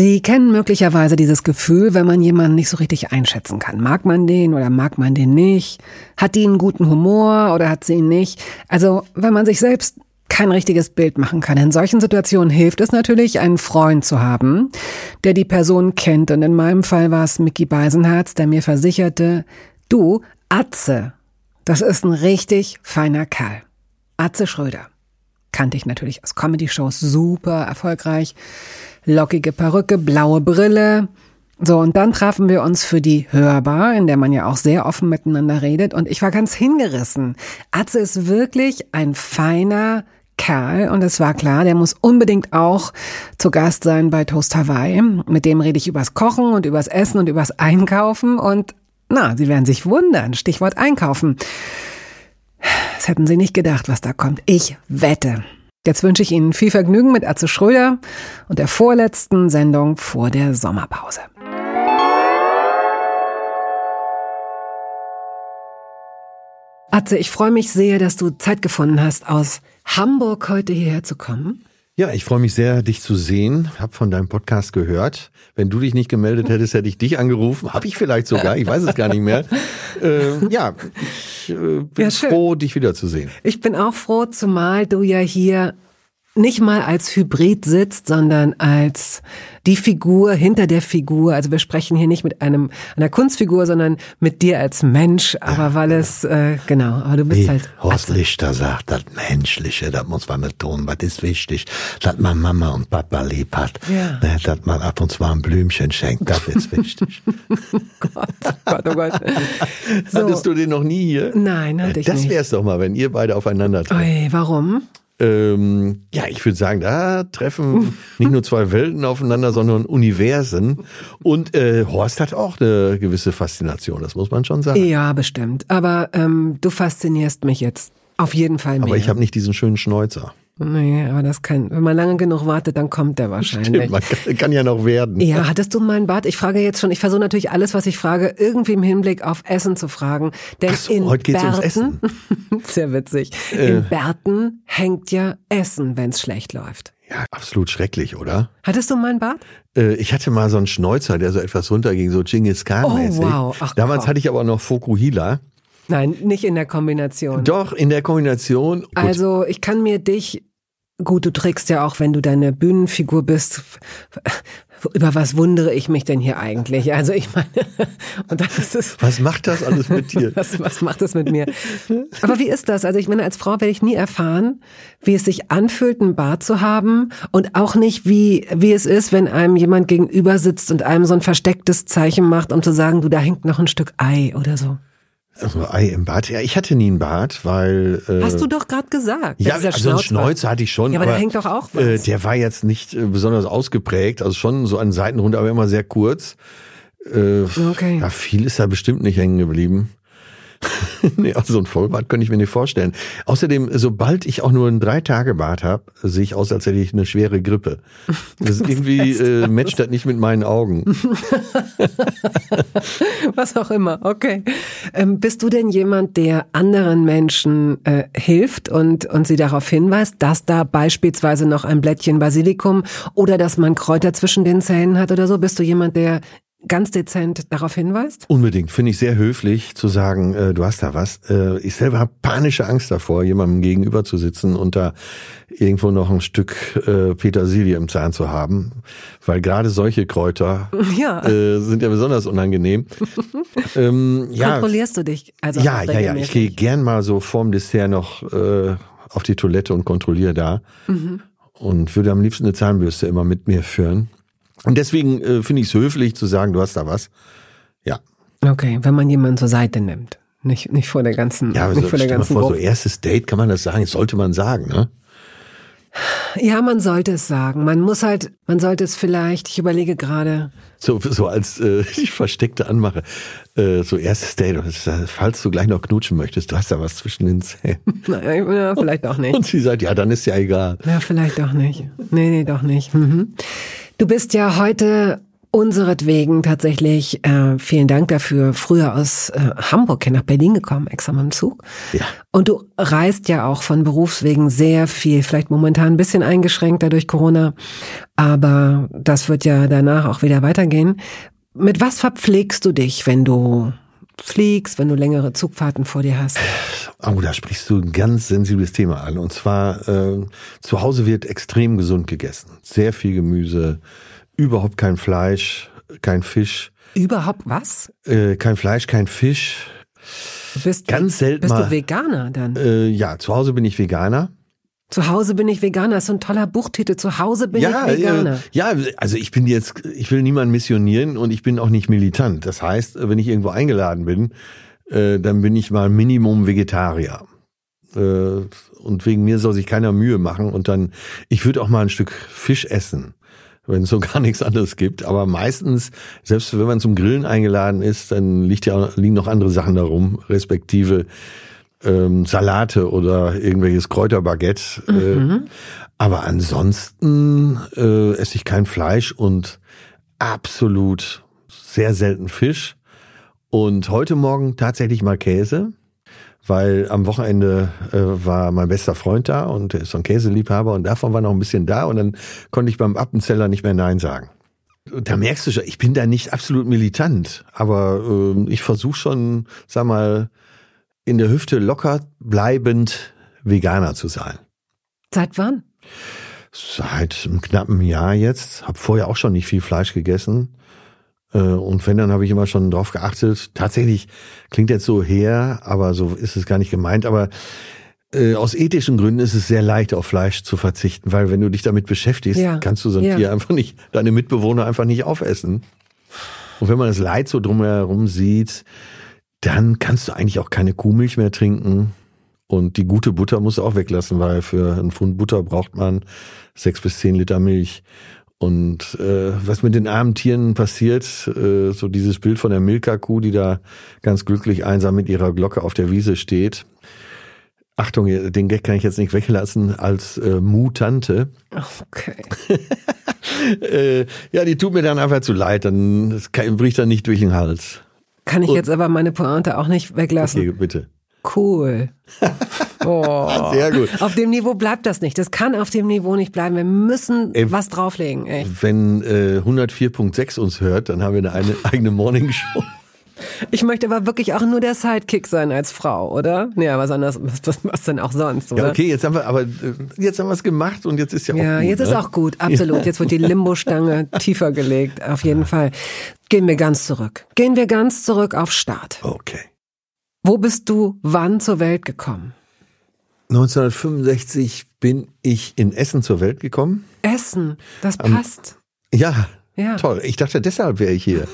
Sie kennen möglicherweise dieses Gefühl, wenn man jemanden nicht so richtig einschätzen kann. Mag man den oder mag man den nicht? Hat die einen guten Humor oder hat sie ihn nicht? Also, wenn man sich selbst kein richtiges Bild machen kann. In solchen Situationen hilft es natürlich, einen Freund zu haben, der die Person kennt. Und in meinem Fall war es Mickey Beisenherz, der mir versicherte, du, Atze, das ist ein richtig feiner Kerl. Atze Schröder. Kannte ich natürlich aus Comedy-Shows super erfolgreich lockige Perücke, blaue Brille. So, und dann trafen wir uns für die Hörbar, in der man ja auch sehr offen miteinander redet. Und ich war ganz hingerissen. Atze ist wirklich ein feiner Kerl und es war klar, der muss unbedingt auch zu Gast sein bei Toast Hawaii. Mit dem rede ich übers Kochen und übers Essen und übers Einkaufen und na, Sie werden sich wundern. Stichwort Einkaufen. Das hätten Sie nicht gedacht, was da kommt. Ich wette. Jetzt wünsche ich Ihnen viel Vergnügen mit Atze Schröder und der vorletzten Sendung vor der Sommerpause. Atze, ich freue mich sehr, dass du Zeit gefunden hast, aus Hamburg heute hierher zu kommen. Ja, ich freue mich sehr, dich zu sehen. Hab von deinem Podcast gehört. Wenn du dich nicht gemeldet hättest, hätte ich dich angerufen. Hab ich vielleicht sogar. Ich weiß es gar nicht mehr. Äh, ja, ich äh, bin ja, froh, dich wiederzusehen. Ich bin auch froh, zumal du ja hier nicht mal als Hybrid sitzt, sondern als die Figur hinter der Figur. Also wir sprechen hier nicht mit einem einer Kunstfigur, sondern mit dir als Mensch. Aber ja, weil es äh, genau, aber du bist Wie halt. Horst. Lichter sagt, das Menschliche, das muss man betonen, was ist wichtig, dass man Mama und Papa lieb hat, ja. ne, dass man ab und zu ein Blümchen schenkt, das ist wichtig. Gott, oh Gott, oh Gott. So. Hattest du den noch nie hier? Nein, hatte ich das nicht. Das wär's doch mal, wenn ihr beide aufeinander. Ui, warum? Ähm, ja, ich würde sagen, da treffen nicht nur zwei Welten aufeinander, sondern Universen. Und äh, Horst hat auch eine gewisse Faszination, das muss man schon sagen. Ja, bestimmt. Aber ähm, du faszinierst mich jetzt auf jeden Fall mehr. Aber ich habe nicht diesen schönen Schnäuzer. Nee, aber das kann, wenn man lange genug wartet, dann kommt der wahrscheinlich. Stimmt, man kann, kann, ja noch werden. Ja, hattest du mal einen Bart? Ich frage jetzt schon, ich versuche natürlich alles, was ich frage, irgendwie im Hinblick auf Essen zu fragen. Denn so, in heute geht's Bärten, ums Essen. sehr witzig. Äh. In Bärten hängt ja Essen, wenn's schlecht läuft. Ja, absolut schrecklich, oder? Hattest du mal einen Bart? Äh, ich hatte mal so einen Schnäuzer, der so etwas runterging, so Genghis Khan-mäßig. Oh, wow. Ach, Damals Gott. hatte ich aber noch Fokuhila. Nein, nicht in der Kombination. Doch, in der Kombination. Gut. Also ich kann mir dich Gut, du trägst ja auch, wenn du deine Bühnenfigur bist. Über was wundere ich mich denn hier eigentlich? Also ich meine, und dann ist es. Was macht das alles mit dir? was, was macht das mit mir? Aber wie ist das? Also ich meine, als Frau werde ich nie erfahren, wie es sich anfühlt, einen Bart zu haben und auch nicht, wie, wie es ist, wenn einem jemand gegenüber sitzt und einem so ein verstecktes Zeichen macht, um zu sagen, du, da hängt noch ein Stück Ei oder so. Also Ei im Bart. Ja, ich hatte nie einen Bart, weil. Äh, Hast du doch gerade gesagt. Ja, also einen Schnäuzer hatte ich schon. Ja, aber, aber da hängt doch auch was. Äh, der war jetzt nicht äh, besonders ausgeprägt, also schon so an Seiten runter, aber immer sehr kurz. Äh, okay. Ja, viel ist da bestimmt nicht hängen geblieben. nee, also so ein Vollbart könnte ich mir nicht vorstellen. Außerdem, sobald ich auch nur einen Drei-Tage-Bart habe, sehe ich aus, als hätte ich eine schwere Grippe. Das ist irgendwie äh, matcht das nicht mit meinen Augen. Was auch immer, okay. Ähm, bist du denn jemand, der anderen Menschen äh, hilft und, und sie darauf hinweist, dass da beispielsweise noch ein Blättchen Basilikum oder dass man Kräuter zwischen den Zähnen hat oder so? Bist du jemand, der ganz dezent darauf hinweist? Unbedingt. Finde ich sehr höflich zu sagen, äh, du hast da was. Äh, ich selber habe panische Angst davor, jemandem gegenüber zu sitzen und da irgendwo noch ein Stück äh, Petersilie im Zahn zu haben. Weil gerade solche Kräuter ja. Äh, sind ja besonders unangenehm. ähm, ja. Kontrollierst du dich? Also ja, ja, ja. Ich gehe gern mal so vorm Dessert noch äh, auf die Toilette und kontrolliere da. Mhm. Und würde am liebsten eine Zahnbürste immer mit mir führen. Und deswegen äh, finde ich es höflich zu sagen, du hast da was. Ja. Okay, wenn man jemanden zur Seite nimmt. Nicht, nicht vor der ganzen, ja, nicht so, vor der ganzen vor, so erstes Date kann man das sagen, das sollte man sagen, ne? Ja, man sollte es sagen. Man muss halt, man sollte es vielleicht, ich überlege gerade. So, so als äh, ich versteckte Anmache. Äh, so erstes Date, falls du gleich noch knutschen möchtest, du hast da was zwischen den Zähnen. ja, vielleicht auch nicht. Und sie sagt, ja, dann ist ja egal. Ja, vielleicht auch nicht. Nee, nee, doch nicht. Mhm. Du bist ja heute unseretwegen tatsächlich, äh, vielen Dank dafür, früher aus äh, Hamburg hier nach Berlin gekommen, extra mit dem Zug. Ja. Und du reist ja auch von Berufswegen sehr viel, vielleicht momentan ein bisschen eingeschränkt durch Corona, aber das wird ja danach auch wieder weitergehen. Mit was verpflegst du dich, wenn du fliegst, wenn du längere Zugfahrten vor dir hast? Oh, da sprichst du ein ganz sensibles Thema an. Und zwar, äh, zu Hause wird extrem gesund gegessen. Sehr viel Gemüse, überhaupt kein Fleisch, kein Fisch. Überhaupt was? Äh, kein Fleisch, kein Fisch. Du bist, Ganz selten Bist mal. du Veganer dann? Äh, ja, zu Hause bin ich Veganer. Zu Hause bin ich Veganer. Das ist so ein toller Buchtitel. Zu Hause bin ja, ich Veganer. Äh, ja, also ich bin jetzt, ich will niemanden missionieren und ich bin auch nicht militant. Das heißt, wenn ich irgendwo eingeladen bin, äh, dann bin ich mal Minimum Vegetarier. Äh, und wegen mir soll sich keiner Mühe machen und dann, ich würde auch mal ein Stück Fisch essen wenn es so gar nichts anderes gibt. Aber meistens, selbst wenn man zum Grillen eingeladen ist, dann liegt ja, liegen noch andere Sachen darum, respektive ähm, Salate oder irgendwelches Kräuterbaguette. Mhm. Äh, aber ansonsten äh, esse ich kein Fleisch und absolut sehr selten Fisch. Und heute Morgen tatsächlich mal Käse weil am Wochenende äh, war mein bester Freund da und der ist so ein Käseliebhaber und davon war noch ein bisschen da und dann konnte ich beim Appenzeller nicht mehr Nein sagen. Da merkst du schon, ich bin da nicht absolut militant, aber äh, ich versuche schon, sag mal, in der Hüfte locker bleibend Veganer zu sein. Seit wann? Seit einem knappen Jahr jetzt. Hab vorher auch schon nicht viel Fleisch gegessen. Äh, und wenn, dann habe ich immer schon drauf geachtet. Tatsächlich klingt jetzt so her, aber so ist es gar nicht gemeint. Aber äh, aus ethischen Gründen ist es sehr leicht, auf Fleisch zu verzichten, weil wenn du dich damit beschäftigst, ja. kannst du so ein ja. Tier einfach nicht, deine Mitbewohner einfach nicht aufessen. Und wenn man das Leid so drumherum sieht, dann kannst du eigentlich auch keine Kuhmilch mehr trinken. Und die gute Butter musst du auch weglassen, weil für einen Pfund Butter braucht man sechs bis zehn Liter Milch. Und äh, was mit den armen Tieren passiert, äh, so dieses Bild von der Milka-Kuh, die da ganz glücklich einsam mit ihrer Glocke auf der Wiese steht. Achtung, den Gag kann ich jetzt nicht weglassen als äh, Mutante. Okay. äh, ja, die tut mir dann einfach zu leid, dann das bricht dann nicht durch den Hals. Kann ich Und, jetzt aber meine Pointe auch nicht weglassen? Okay, bitte. Cool. Oh. Sehr gut. Auf dem Niveau bleibt das nicht. Das kann auf dem Niveau nicht bleiben. Wir müssen ey, was drauflegen. Ey. Wenn äh, 104.6 uns hört, dann haben wir eine eigene Morning Show. Ich möchte aber wirklich auch nur der Sidekick sein als Frau, oder? Ja, was anderes, was, was denn auch sonst, oder? Ja, okay, jetzt haben wir, aber äh, jetzt haben wir es gemacht und jetzt ist ja auch ja, gut. Ja, jetzt ne? ist auch gut, absolut. Jetzt wird die Limbo-Stange tiefer gelegt, auf jeden Fall. Gehen wir ganz zurück. Gehen wir ganz zurück auf Start. Okay. Wo bist du wann zur Welt gekommen? 1965 bin ich in Essen zur Welt gekommen. Essen, das passt. Um, ja, ja. Toll. Ich dachte, deshalb wäre ich hier.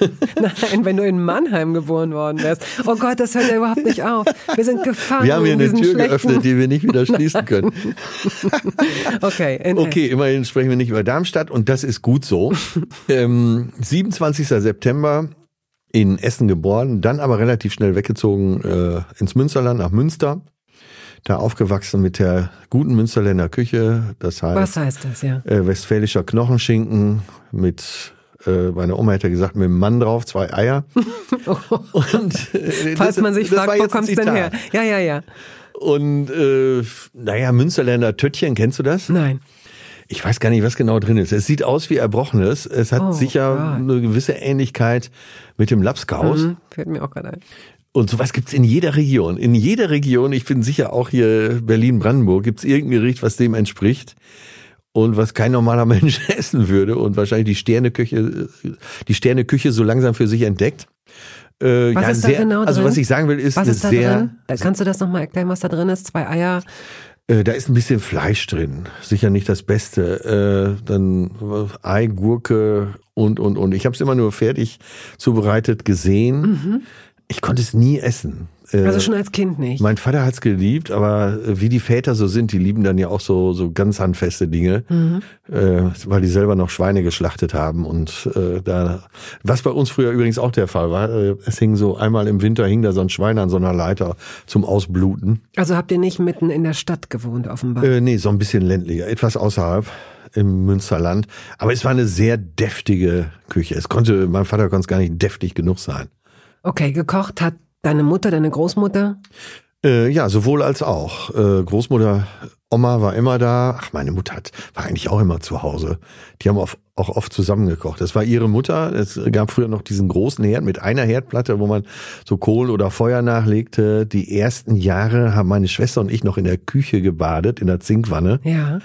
Nein, wenn du in Mannheim geboren worden wärst. Oh Gott, das hört ja überhaupt nicht auf. Wir sind gefangen. Wir haben hier eine Tür geöffnet, die wir nicht wieder schließen können. okay. okay, immerhin sprechen wir nicht über Darmstadt und das ist gut so. ähm, 27. September in Essen geboren, dann aber relativ schnell weggezogen äh, ins Münsterland, nach Münster. Da aufgewachsen mit der guten Münsterländer Küche. Das heißt, Was heißt das, ja? Äh, westfälischer Knochenschinken mit äh, meine Oma hätte gesagt, mit dem Mann drauf, zwei Eier. Und, äh, Falls das, man sich fragt, wo kommt's denn her? Ja, ja, ja. Und äh, naja, Münsterländer Töttchen, kennst du das? Nein. Ich weiß gar nicht, was genau drin ist. Es sieht aus wie Erbrochenes. Es hat oh, sicher God. eine gewisse Ähnlichkeit mit dem Lapskaus. Mhm, fällt mir auch gerade ein. Und sowas gibt's in jeder Region. In jeder Region, ich bin sicher auch hier Berlin-Brandenburg, gibt's irgendein Gericht, was dem entspricht und was kein normaler Mensch essen würde und wahrscheinlich die Sterneküche, die Sterneküche so langsam für sich entdeckt. Äh, was ja, ist da sehr, genau drin? Also was ich sagen will, ist was ist da sehr. Drin? Kannst du das nochmal erklären, was da drin ist? Zwei Eier. Äh, da ist ein bisschen Fleisch drin, sicher nicht das Beste. Äh, dann Ei, Gurke und und und. Ich habe es immer nur fertig zubereitet gesehen. Mhm. Ich konnte es nie essen. Äh, also schon als Kind nicht. Mein Vater hat's geliebt, aber wie die Väter so sind, die lieben dann ja auch so so ganz handfeste Dinge, mhm. äh, weil die selber noch Schweine geschlachtet haben und äh, da was bei uns früher übrigens auch der Fall war. Äh, es hing so einmal im Winter hing da so ein Schwein an so einer Leiter zum Ausbluten. Also habt ihr nicht mitten in der Stadt gewohnt offenbar? Äh, nee, so ein bisschen ländlicher, etwas außerhalb im Münsterland. Aber es war eine sehr deftige Küche. Es konnte, mein Vater konnte es gar nicht deftig genug sein. Okay, gekocht hat deine Mutter, deine Großmutter? Äh, ja, sowohl als auch. Äh, Großmutter, Oma war immer da. Ach, meine Mutter hat, war eigentlich auch immer zu Hause. Die haben auch, auch oft zusammengekocht. Das war ihre Mutter. Es gab früher noch diesen großen Herd mit einer Herdplatte, wo man so Kohl oder Feuer nachlegte. Die ersten Jahre haben meine Schwester und ich noch in der Küche gebadet, in der Zinkwanne. Ja.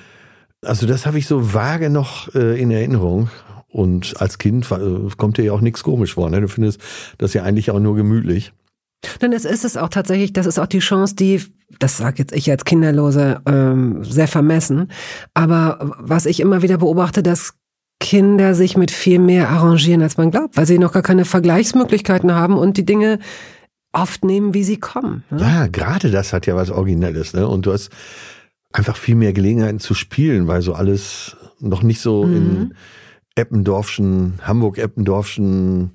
Also das habe ich so vage noch äh, in Erinnerung. Und als Kind kommt dir ja auch nichts komisch vor. Ne? Du findest das ja eigentlich auch nur gemütlich. Dann ist, ist es auch tatsächlich, das ist auch die Chance, die, das sage jetzt ich als Kinderlose, ähm, sehr vermessen. Aber was ich immer wieder beobachte, dass Kinder sich mit viel mehr arrangieren, als man glaubt, weil sie noch gar keine Vergleichsmöglichkeiten haben und die Dinge oft nehmen, wie sie kommen. Ne? Ja, gerade das hat ja was Originelles. Ne? Und du hast einfach viel mehr Gelegenheiten zu spielen, weil so alles noch nicht so mhm. in Eppendorfschen, Hamburg-Eppendorfschen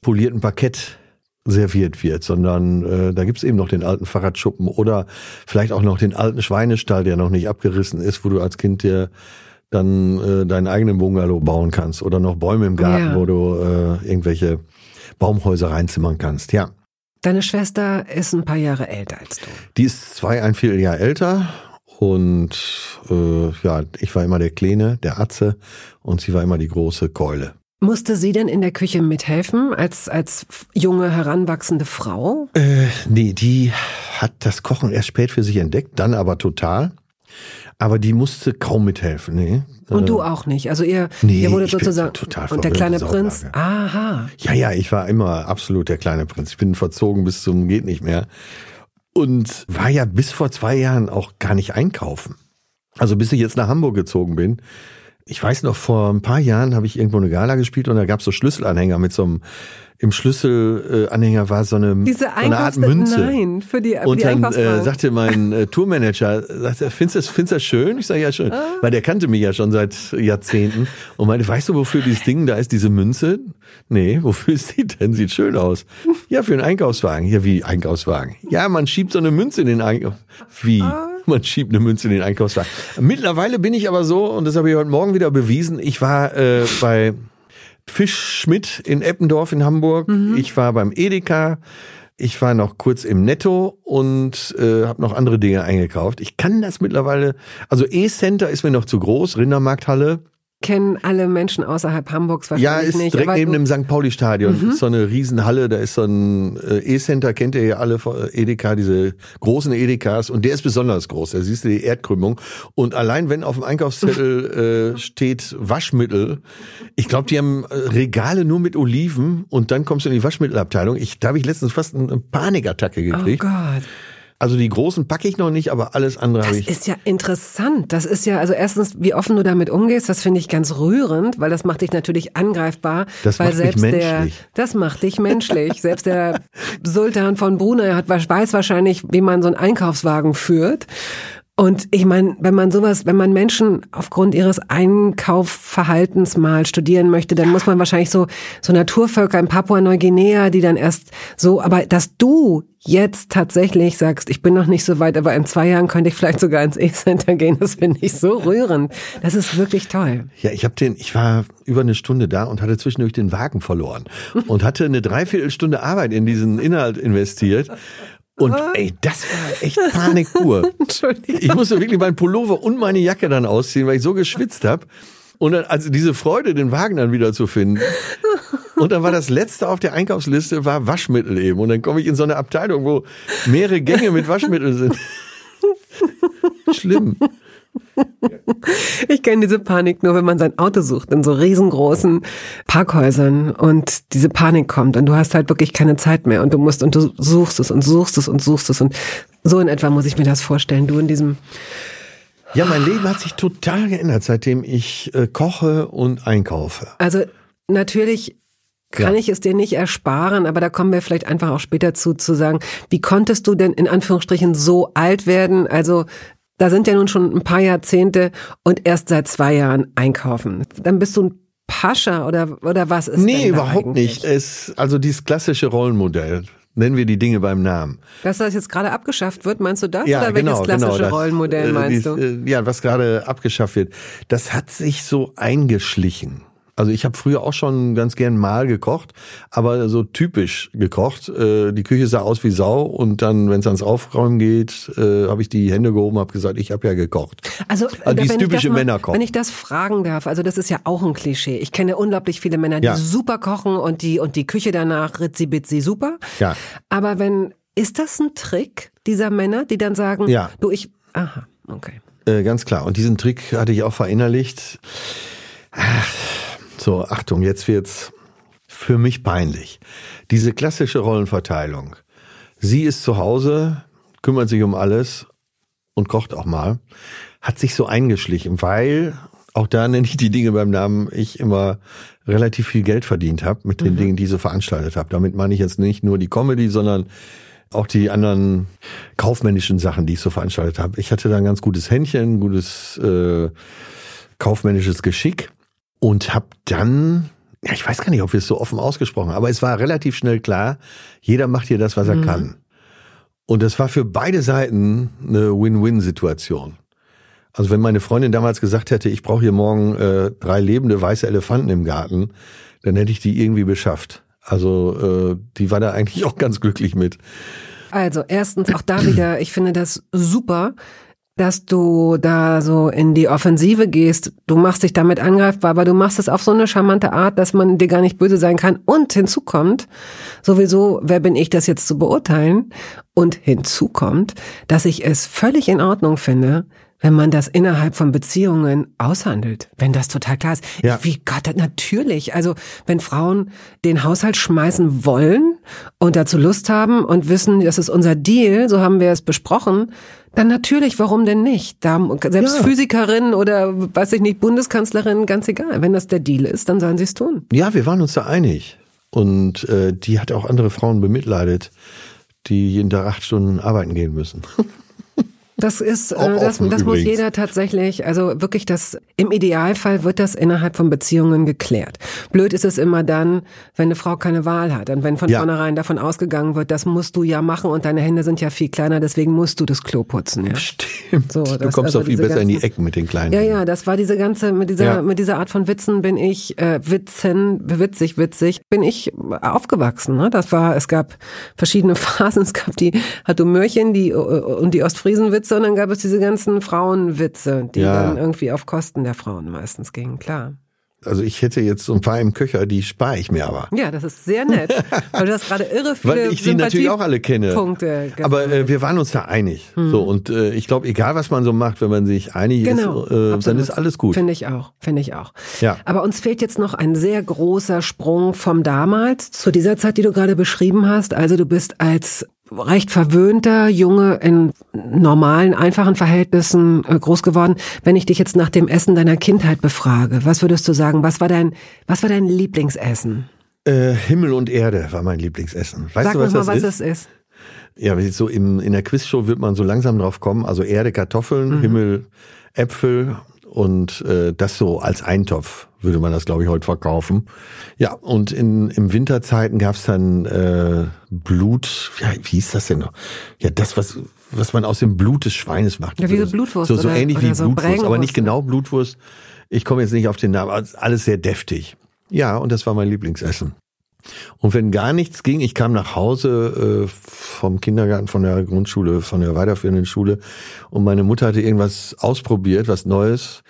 polierten Parkett serviert wird, sondern äh, da gibt's eben noch den alten Fahrradschuppen oder vielleicht auch noch den alten Schweinestall, der noch nicht abgerissen ist, wo du als Kind dir dann äh, deinen eigenen Bungalow bauen kannst oder noch Bäume im Garten, ja. wo du äh, irgendwelche Baumhäuser reinzimmern kannst. Ja. Deine Schwester ist ein paar Jahre älter als du. Die ist zwei, ein Vierteljahr älter und äh, ja, ich war immer der Kleine, der Atze und sie war immer die große Keule. Musste sie denn in der Küche mithelfen als, als junge, heranwachsende Frau? Äh, nee, die hat das Kochen erst spät für sich entdeckt, dann aber total. Aber die musste kaum mithelfen, nee. Und du auch nicht. Also ihr, nee, ihr wurde sozusagen total und der kleine Prinz. Aha. Ja, ja, ich war immer absolut der kleine Prinz. Ich bin verzogen bis zum geht nicht mehr und war ja bis vor zwei Jahren auch gar nicht einkaufen. Also bis ich jetzt nach Hamburg gezogen bin. Ich weiß noch, vor ein paar Jahren habe ich irgendwo eine Gala gespielt und da gab es so Schlüsselanhänger mit so einem im Schlüsselanhänger war so eine, Diese so eine Art Münze. Nein, für die, für Und die dann äh, sagte mein äh, Tourmanager, sagte, findest du das, findest das schön? Ich sage, ja, schön. Ah. Weil der kannte mich ja schon seit Jahrzehnten. Und meinte, weißt du, wofür dieses Ding da ist, diese Münze? Nee, wofür ist die denn? Sieht schön aus. Ja, für einen Einkaufswagen. Ja, wie Einkaufswagen? Ja, man schiebt so eine Münze in den Einkaufswagen. Wie? Ah. Man schiebt eine Münze in den Einkaufswagen. Mittlerweile bin ich aber so, und das habe ich heute Morgen wieder bewiesen, ich war äh, bei Fisch Schmidt in Eppendorf in Hamburg. Mhm. Ich war beim Edeka. Ich war noch kurz im Netto und äh, habe noch andere Dinge eingekauft. Ich kann das mittlerweile. Also E-Center ist mir noch zu groß. Rindermarkthalle kennen alle Menschen außerhalb Hamburgs wahrscheinlich nicht. Ja, ist nicht, direkt neben dem St. Pauli-Stadion. Mhm. Ist so eine Riesenhalle, da ist so ein äh, E-Center, kennt ihr ja alle, Edeka, diese großen Edekas. Und der ist besonders groß, da siehst du die Erdkrümmung. Und allein wenn auf dem Einkaufszettel äh, steht Waschmittel, ich glaube, die haben äh, Regale nur mit Oliven und dann kommst du in die Waschmittelabteilung. Ich, da habe ich letztens fast eine Panikattacke gekriegt. Oh Gott. Also die großen packe ich noch nicht, aber alles andere habe ich. Das ist ja interessant. Das ist ja, also erstens, wie offen du damit umgehst, das finde ich ganz rührend, weil das macht dich natürlich angreifbar. Das weil macht selbst mich menschlich. Der, das macht dich menschlich. selbst der Sultan von Brunei hat, weiß wahrscheinlich, wie man so einen Einkaufswagen führt. Und ich meine, wenn man sowas, wenn man Menschen aufgrund ihres Einkaufverhaltens mal studieren möchte, dann muss man wahrscheinlich so, so Naturvölker in Papua-Neuguinea, die dann erst so, aber dass du jetzt tatsächlich sagst, ich bin noch nicht so weit, aber in zwei Jahren könnte ich vielleicht sogar ins E-Center gehen, das finde ich so rührend. Das ist wirklich toll. Ja, ich habe den, ich war über eine Stunde da und hatte zwischendurch den Wagen verloren und hatte eine Dreiviertelstunde Arbeit in diesen Inhalt investiert und ey, das war echt Panik pur. Ich musste wirklich meinen Pullover und meine Jacke dann ausziehen, weil ich so geschwitzt habe. Und dann, also diese Freude, den Wagen dann wieder zu finden. Und dann war das letzte auf der Einkaufsliste war Waschmittel eben. Und dann komme ich in so eine Abteilung, wo mehrere Gänge mit Waschmittel sind. Schlimm. Ich kenne diese Panik nur, wenn man sein Auto sucht in so riesengroßen Parkhäusern und diese Panik kommt und du hast halt wirklich keine Zeit mehr und du musst und du suchst es und suchst es und suchst es und so in etwa muss ich mir das vorstellen. Du in diesem ja, mein Leben hat sich total geändert, seitdem ich äh, koche und einkaufe. Also natürlich kann ja. ich es dir nicht ersparen, aber da kommen wir vielleicht einfach auch später zu, zu sagen, wie konntest du denn in Anführungsstrichen so alt werden? Also da sind ja nun schon ein paar Jahrzehnte und erst seit zwei Jahren einkaufen. Dann bist du ein Pascha oder, oder was ist Nee, überhaupt eigentlich? nicht. Es, also dieses klassische Rollenmodell. Nennen wir die Dinge beim Namen. Dass das jetzt gerade abgeschafft wird, meinst du das? Ja, oder genau, welches klassische genau, das, Rollenmodell äh, meinst du? Äh, ja, was gerade abgeschafft wird. Das hat sich so eingeschlichen. Also ich habe früher auch schon ganz gern mal gekocht, aber so typisch gekocht. Äh, die Küche sah aus wie Sau und dann, wenn es ans Aufräumen geht, äh, habe ich die Hände gehoben, habe gesagt, ich habe ja gekocht. Also, also dieses typische Männerkochen. Wenn ich das fragen darf, also das ist ja auch ein Klischee. Ich kenne unglaublich viele Männer, die ja. super kochen und die und die Küche danach ritzi-bitzi super. Ja. Aber wenn ist das ein Trick dieser Männer, die dann sagen, ja. du ich, aha, okay. Äh, ganz klar. Und diesen Trick hatte ich auch verinnerlicht. Ach so, Achtung, jetzt wird's für mich peinlich. Diese klassische Rollenverteilung. Sie ist zu Hause, kümmert sich um alles und kocht auch mal, hat sich so eingeschlichen, weil auch da nenne ich die Dinge beim Namen, ich immer relativ viel Geld verdient habe mit den mhm. Dingen, die ich so veranstaltet habe. Damit meine ich jetzt nicht nur die Comedy, sondern auch die anderen kaufmännischen Sachen, die ich so veranstaltet habe. Ich hatte da ein ganz gutes Händchen, gutes äh, kaufmännisches Geschick und habe dann, ja, ich weiß gar nicht, ob wir es so offen ausgesprochen haben, aber es war relativ schnell klar, jeder macht hier das, was er mhm. kann. Und das war für beide Seiten eine Win-Win-Situation. Also wenn meine Freundin damals gesagt hätte, ich brauche hier morgen äh, drei lebende weiße Elefanten im Garten, dann hätte ich die irgendwie beschafft. Also äh, die war da eigentlich auch ganz glücklich mit. Also erstens auch da wieder, ich finde das super, dass du da so in die Offensive gehst. Du machst dich damit angreifbar, aber du machst es auf so eine charmante Art, dass man dir gar nicht böse sein kann. Und hinzu kommt, sowieso, wer bin ich, das jetzt zu beurteilen? Und hinzu kommt, dass ich es völlig in Ordnung finde, wenn man das innerhalb von Beziehungen aushandelt, wenn das total klar ist. Ja. Wie Gott, natürlich. Also wenn Frauen den Haushalt schmeißen wollen und dazu Lust haben und wissen, das ist unser Deal, so haben wir es besprochen, dann natürlich, warum denn nicht? Da, selbst ja. Physikerin oder weiß ich nicht, Bundeskanzlerin, ganz egal. Wenn das der Deal ist, dann sollen sie es tun. Ja, wir waren uns da einig. Und äh, die hat auch andere Frauen bemitleidet, die jeden Tag acht Stunden arbeiten gehen müssen. Das ist, äh, das, das muss jeder tatsächlich, also wirklich das, im Idealfall wird das innerhalb von Beziehungen geklärt. Blöd ist es immer dann, wenn eine Frau keine Wahl hat und wenn von ja. vornherein davon ausgegangen wird, das musst du ja machen und deine Hände sind ja viel kleiner, deswegen musst du das Klo putzen, ja. Stimmt. So, du kommst also doch viel besser ganzen, in die Ecken mit den kleinen. Ja, ja, das war diese ganze, mit dieser, ja. mit dieser Art von Witzen bin ich, äh, Witzen, witzig, witzig, bin ich aufgewachsen, ne? Das war, es gab verschiedene Phasen, es gab die, hat du Mörchen, die, und die Ostfriesenwitze Witze und dann gab es diese ganzen Frauenwitze, die ja. dann irgendwie auf Kosten der Frauen meistens gingen, klar. Also ich hätte jetzt so ein paar im Köcher, die spare ich mir aber. Ja, das ist sehr nett, weil du hast gerade irre viele Weil ich sie natürlich auch alle kenne. Punkte aber äh, wir waren uns da einig. Hm. So und äh, ich glaube, egal was man so macht, wenn man sich einig genau, ist, äh, dann ist alles gut. Finde ich auch, finde ich auch. Ja. Aber uns fehlt jetzt noch ein sehr großer Sprung vom damals zu dieser Zeit, die du gerade beschrieben hast. Also du bist als recht verwöhnter Junge in normalen, einfachen Verhältnissen äh, groß geworden. Wenn ich dich jetzt nach dem Essen deiner Kindheit befrage, was würdest du sagen? Was war dein, was war dein Lieblingsessen? Äh, Himmel und Erde war mein Lieblingsessen. Weißt Sag du, was, mal, das, was ist? das ist? Ja, so im, in der Quizshow wird man so langsam drauf kommen. Also Erde, Kartoffeln, mhm. Himmel, Äpfel und äh, das so als Eintopf würde man das, glaube ich, heute verkaufen. Ja, und in, im Winterzeiten gab's dann äh, Blut, ja, wie hieß das denn noch? Ja, das, was, was man aus dem Blut des Schweines macht. Ja, wie so Blutwurst. So, so oder, ähnlich oder wie so Blutwurst, aber nicht genau Blutwurst. Ich komme jetzt nicht auf den Namen, alles sehr deftig. Ja, und das war mein Lieblingsessen. Und wenn gar nichts ging, ich kam nach Hause äh, vom Kindergarten, von der Grundschule, von der weiterführenden Schule und meine Mutter hatte irgendwas ausprobiert, was Neues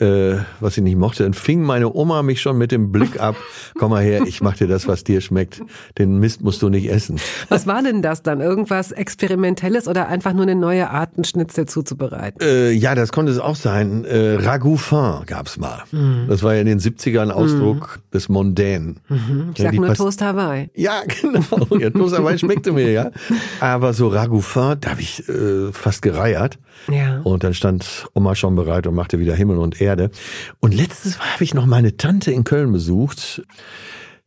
äh, was sie nicht mochte, dann fing meine Oma mich schon mit dem Blick ab, komm mal her, ich mach dir das, was dir schmeckt. Den Mist musst du nicht essen. Was war denn das dann? Irgendwas Experimentelles oder einfach nur eine neue Art, einen Schnitzel zuzubereiten? Äh, ja, das konnte es auch sein. Äh, Ragout fin gab's mal. Mhm. Das war ja in den 70ern Ausdruck mhm. des Mondänen. Mhm. Ich ja, sag nur Toast Hawaii. Ja, genau. Ja, Toast Hawaii schmeckte mir, ja. Aber so Ragout fin, da habe ich äh, fast gereiert. Ja. Und dann stand Oma schon bereit und machte wieder Himmel und Erde. Und letztes Mal habe ich noch meine Tante in Köln besucht.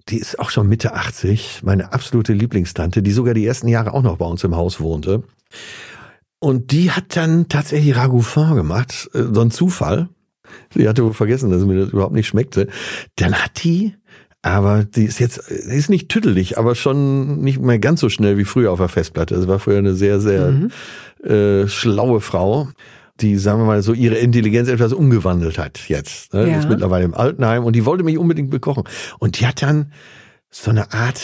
die ist auch schon Mitte 80, meine absolute Lieblingstante, die sogar die ersten Jahre auch noch bei uns im Haus wohnte. Und die hat dann tatsächlich Ragoufin gemacht, äh, so ein Zufall. Die hatte wohl vergessen, dass mir das überhaupt nicht schmeckte. Dann hat die, aber die ist jetzt, die ist nicht tüttelig, aber schon nicht mehr ganz so schnell wie früher auf der Festplatte. Das war früher eine sehr, sehr mhm. äh, schlaue Frau die, sagen wir mal, so ihre Intelligenz etwas umgewandelt hat jetzt. Ne? Ja. Ist mittlerweile im Altenheim und die wollte mich unbedingt bekochen. Und die hat dann so eine Art,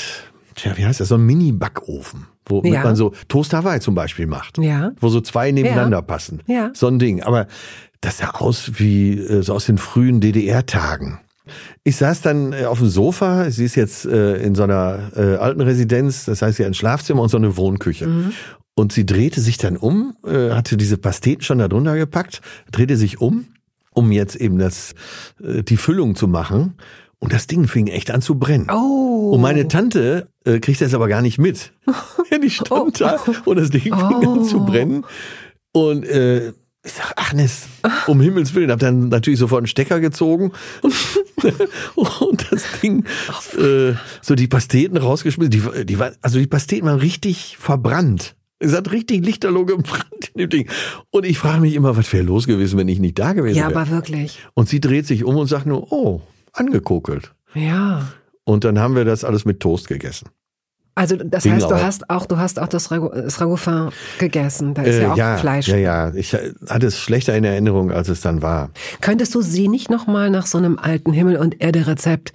tja, wie heißt das, so ein Mini-Backofen, wo ja. man so Toast Hawaii zum Beispiel macht. Ja. Wo so zwei nebeneinander ja. passen. Ja. So ein Ding. Aber das sah aus wie äh, so aus den frühen DDR-Tagen. Ich saß dann äh, auf dem Sofa. Sie ist jetzt äh, in so einer alten Residenz, das heißt ja ein Schlafzimmer und so eine Wohnküche. Mhm. Und sie drehte sich dann um, äh, hatte diese Pasteten schon da drunter gepackt, drehte sich um, um jetzt eben das, äh, die Füllung zu machen. Und das Ding fing echt an zu brennen. Oh. Und meine Tante äh, kriegt das aber gar nicht mit. die stand oh. da und das Ding fing oh. an zu oh. brennen. Und äh, ich sag, Agnes, um Himmels Willen, hab dann natürlich sofort einen Stecker gezogen und das Ding, äh, so die Pasteten rausgeschmissen. Die, die war, also die Pasteten waren richtig verbrannt. Es hat richtig Lichterloh gebrannt in dem Ding. Und ich frage mich immer, was wäre los gewesen, wenn ich nicht da gewesen wäre. Ja, aber wirklich. Und sie dreht sich um und sagt nur, oh, angekokelt. Ja. Und dann haben wir das alles mit Toast gegessen. Also das Ding heißt, du auch. hast auch, du hast auch das, Ragoufin gegessen. Da ist äh, ja auch ja, Fleisch. Ja, ja. Ich hatte es schlechter in Erinnerung, als es dann war. Könntest du sie nicht nochmal nach so einem alten Himmel und Erde Rezept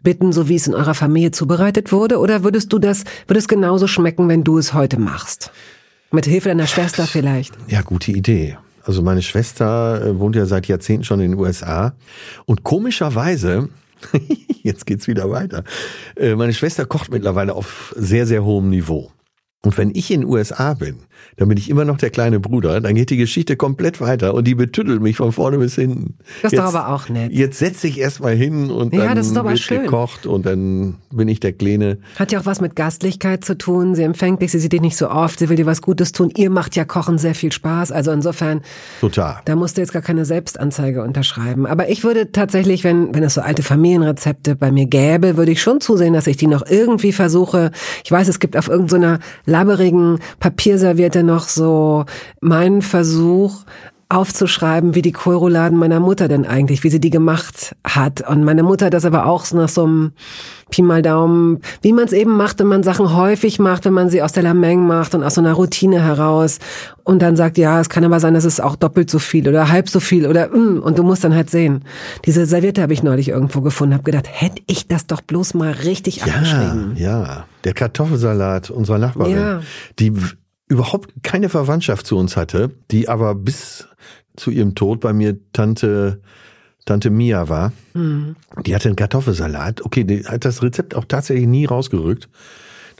bitten, so wie es in eurer Familie zubereitet wurde? Oder würdest du das, würde es genauso schmecken, wenn du es heute machst? Mit Hilfe deiner Schwester vielleicht? Ja, gute Idee. Also meine Schwester äh, wohnt ja seit Jahrzehnten schon in den USA und komischerweise Jetzt geht's wieder weiter. Äh, meine Schwester kocht mittlerweile auf sehr, sehr hohem Niveau. Und wenn ich in den USA bin, dann bin ich immer noch der kleine Bruder, dann geht die Geschichte komplett weiter und die betüttelt mich von vorne bis hinten. Das ist doch aber auch nett. Jetzt setze ich erstmal hin und ja, dann wird schön. gekocht und dann bin ich der Kleine. Hat ja auch was mit Gastlichkeit zu tun. Sie empfängt dich, sie sieht dich nicht so oft, sie will dir was Gutes tun. Ihr macht ja Kochen sehr viel Spaß. Also insofern. Total. Da musst du jetzt gar keine Selbstanzeige unterschreiben. Aber ich würde tatsächlich, wenn, wenn es so alte Familienrezepte bei mir gäbe, würde ich schon zusehen, dass ich die noch irgendwie versuche. Ich weiß, es gibt auf irgendeiner labberigen Papierserviette noch so. Meinen Versuch, aufzuschreiben, wie die Kohlrouladen meiner Mutter denn eigentlich, wie sie die gemacht hat. Und meine Mutter das aber auch nach so einem Pi mal Daumen, wie man es eben macht, wenn man Sachen häufig macht, wenn man sie aus der Lameng macht und aus so einer Routine heraus und dann sagt, ja, es kann aber sein, dass es auch doppelt so viel oder halb so viel oder mm, und du musst dann halt sehen. Diese Serviette habe ich neulich irgendwo gefunden, habe gedacht, hätte ich das doch bloß mal richtig ja, abgeschrieben. Ja, der Kartoffelsalat unserer Nachbarin, ja. die überhaupt keine Verwandtschaft zu uns hatte, die aber bis zu ihrem Tod bei mir Tante Tante Mia war. Mhm. Die hatte einen Kartoffelsalat. Okay, die hat das Rezept auch tatsächlich nie rausgerückt.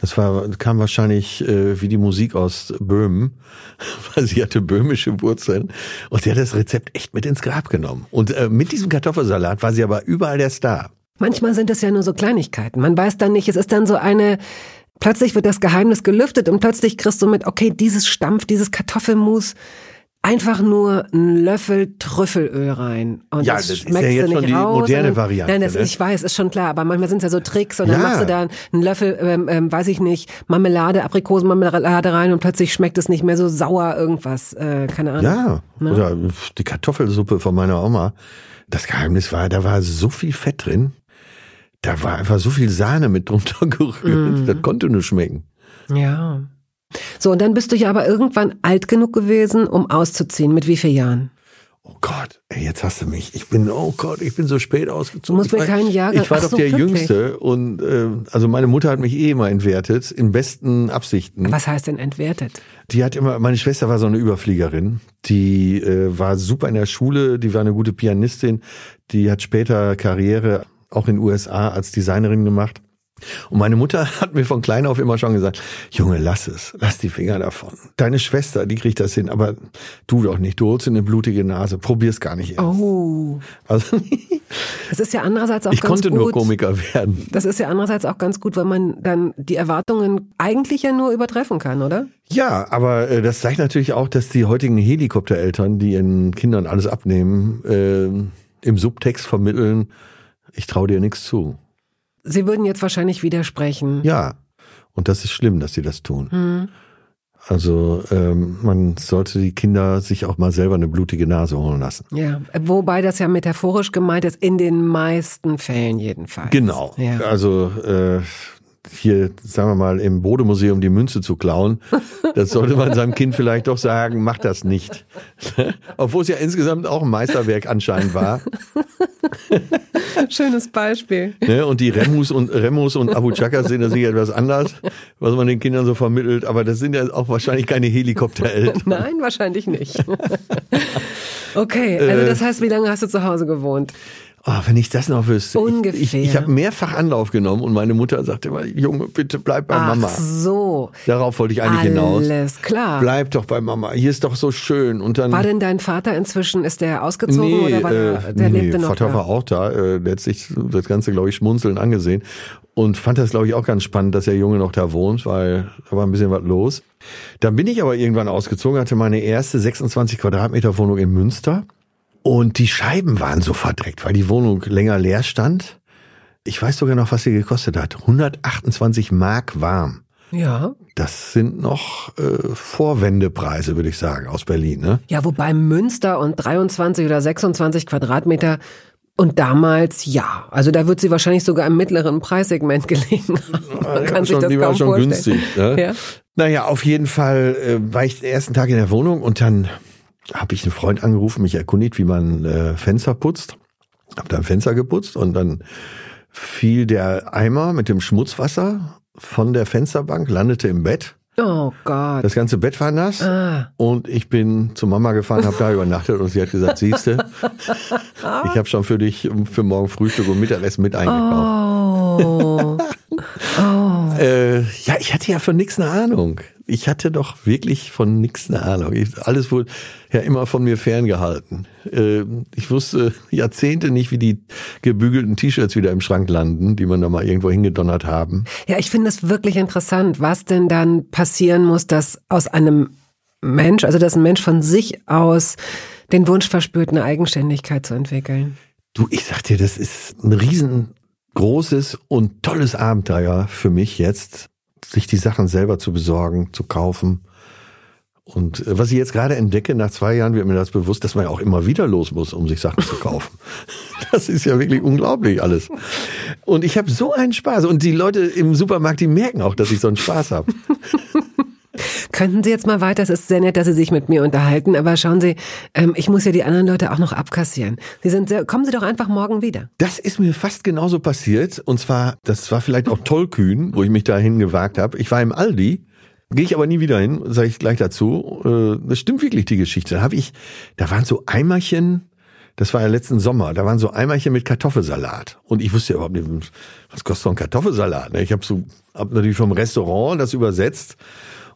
Das war, kam wahrscheinlich äh, wie die Musik aus Böhmen, weil sie hatte böhmische Wurzeln. Und sie hat das Rezept echt mit ins Grab genommen. Und äh, mit diesem Kartoffelsalat war sie aber überall der Star. Manchmal sind es ja nur so Kleinigkeiten. Man weiß dann nicht, es ist dann so eine Plötzlich wird das Geheimnis gelüftet und plötzlich kriegst du mit, okay, dieses Stampf, dieses Kartoffelmus, einfach nur einen Löffel Trüffelöl rein. Und ja, das, das ist ja jetzt schon die raus. moderne Variante. Nein, das, ne? ich weiß, ist schon klar, aber manchmal sind es ja so Tricks und dann ja. machst du da einen Löffel, ähm, ähm, weiß ich nicht, Marmelade, Aprikosenmarmelade rein und plötzlich schmeckt es nicht mehr so sauer irgendwas, äh, keine Ahnung. Ja, ne? oder die Kartoffelsuppe von meiner Oma. Das Geheimnis war, da war so viel Fett drin da war einfach so viel Sahne mit drunter gerührt. Mm. Das konnte nur schmecken. Ja. So, und dann bist du ja aber irgendwann alt genug gewesen, um auszuziehen. Mit wie vielen Jahren? Oh Gott, ey, jetzt hast du mich. Ich bin, oh Gott, ich bin so spät ausgezogen. Du musst mir keinen Jahrgang. Ich war doch so, der wirklich? Jüngste und äh, also meine Mutter hat mich eh immer entwertet, in besten Absichten. Was heißt denn entwertet? Die hat immer, meine Schwester war so eine Überfliegerin, die äh, war super in der Schule, die war eine gute Pianistin, die hat später Karriere auch in den USA als Designerin gemacht. Und meine Mutter hat mir von klein auf immer schon gesagt, Junge, lass es, lass die Finger davon. Deine Schwester, die kriegt das hin, aber du doch nicht, du holst eine blutige Nase, probier's gar nicht erst. Oh. Also, das ist ja andererseits auch ich ganz gut. Ich konnte nur Komiker werden. Das ist ja andererseits auch ganz gut, weil man dann die Erwartungen eigentlich ja nur übertreffen kann, oder? Ja, aber äh, das zeigt natürlich auch, dass die heutigen Helikoptereltern, die ihren Kindern alles abnehmen, äh, im Subtext vermitteln, ich traue dir nichts zu. Sie würden jetzt wahrscheinlich widersprechen. Ja, und das ist schlimm, dass sie das tun. Hm. Also ähm, man sollte die Kinder sich auch mal selber eine blutige Nase holen lassen. Ja, wobei das ja metaphorisch gemeint ist, in den meisten Fällen jedenfalls. Genau. Ja. Also äh, hier, sagen wir mal, im Bodemuseum die Münze zu klauen, das sollte man seinem Kind vielleicht doch sagen, mach das nicht. Obwohl es ja insgesamt auch ein Meisterwerk anscheinend war. Schönes Beispiel. Ne? Und die Remus und Remus und Abu Chaka sind natürlich etwas anders, was man den Kindern so vermittelt, aber das sind ja auch wahrscheinlich keine Helikoptereltern. Nein, wahrscheinlich nicht. Okay, also das heißt, wie lange hast du zu Hause gewohnt? Oh, wenn ich das noch wüsste. Ungefähr. Ich, ich, ich habe mehrfach Anlauf genommen und meine Mutter sagte immer, Junge, bitte bleib bei Ach Mama. so. Darauf wollte ich eigentlich Alles hinaus. Alles klar. Bleib doch bei Mama. Hier ist doch so schön. Und dann. War denn dein Vater inzwischen, ist der ausgezogen nee, oder war der, äh, der nee, lebte noch Vater da? war auch da. Äh, letztlich das Ganze, glaube ich, schmunzeln angesehen. Und fand das, glaube ich, auch ganz spannend, dass der Junge noch da wohnt, weil da war ein bisschen was los. Dann bin ich aber irgendwann ausgezogen, hatte meine erste 26 Quadratmeter Wohnung in Münster. Und die Scheiben waren so verdreckt, weil die Wohnung länger leer stand. Ich weiß sogar noch, was sie gekostet hat. 128 Mark warm. Ja. Das sind noch äh, Vorwendepreise, würde ich sagen, aus Berlin. Ne? Ja, wobei Münster und 23 oder 26 Quadratmeter und damals ja. Also da wird sie wahrscheinlich sogar im mittleren Preissegment gelegen haben. Man ja, kann schon, sich das die war kaum schon vorstellen. günstig. Ne? Ja? Naja, auf jeden Fall äh, war ich den ersten Tag in der Wohnung und dann habe ich einen Freund angerufen, mich erkundigt, wie man äh, Fenster putzt. Hab dann Fenster geputzt und dann fiel der Eimer mit dem Schmutzwasser von der Fensterbank, landete im Bett. Oh Gott. Das ganze Bett war nass Ah. und ich bin zu Mama gefahren, habe da übernachtet und sie hat gesagt, siehste, ich habe schon für dich für morgen Frühstück und Mittagessen mit eingekauft. Oh. Oh. Äh, ja, ich hatte ja von nichts eine Ahnung. Ich hatte doch wirklich von nichts eine Ahnung. Ich, alles wurde ja immer von mir ferngehalten. Äh, ich wusste Jahrzehnte nicht, wie die gebügelten T-Shirts wieder im Schrank landen, die man da mal irgendwo hingedonnert haben. Ja, ich finde es wirklich interessant, was denn dann passieren muss, dass aus einem Mensch, also dass ein Mensch von sich aus den Wunsch verspürt, eine Eigenständigkeit zu entwickeln. Du, ich sag dir, das ist ein riesengroßes und tolles Abenteuer für mich jetzt, sich die Sachen selber zu besorgen, zu kaufen. Und äh, was ich jetzt gerade entdecke, nach zwei Jahren wird mir das bewusst, dass man ja auch immer wieder los muss, um sich Sachen zu kaufen. Das ist ja wirklich unglaublich alles. Und ich habe so einen Spaß. Und die Leute im Supermarkt, die merken auch, dass ich so einen Spaß habe. Könnten Sie jetzt mal weiter? Es ist sehr nett, dass Sie sich mit mir unterhalten, aber schauen Sie, ähm, ich muss ja die anderen Leute auch noch abkassieren. Sie sind sehr, kommen Sie doch einfach morgen wieder. Das ist mir fast genauso passiert. Und zwar, das war vielleicht auch tollkühn, wo ich mich dahin gewagt habe. Ich war im Aldi. Gehe ich aber nie wieder hin, sage ich gleich dazu. Äh, Das stimmt wirklich, die Geschichte. Da habe ich, da waren so Eimerchen, das war ja letzten Sommer, da waren so Eimerchen mit Kartoffelsalat. Und ich wusste ja überhaupt nicht, was kostet so ein Kartoffelsalat? ne? Ich habe so, hab natürlich vom Restaurant das übersetzt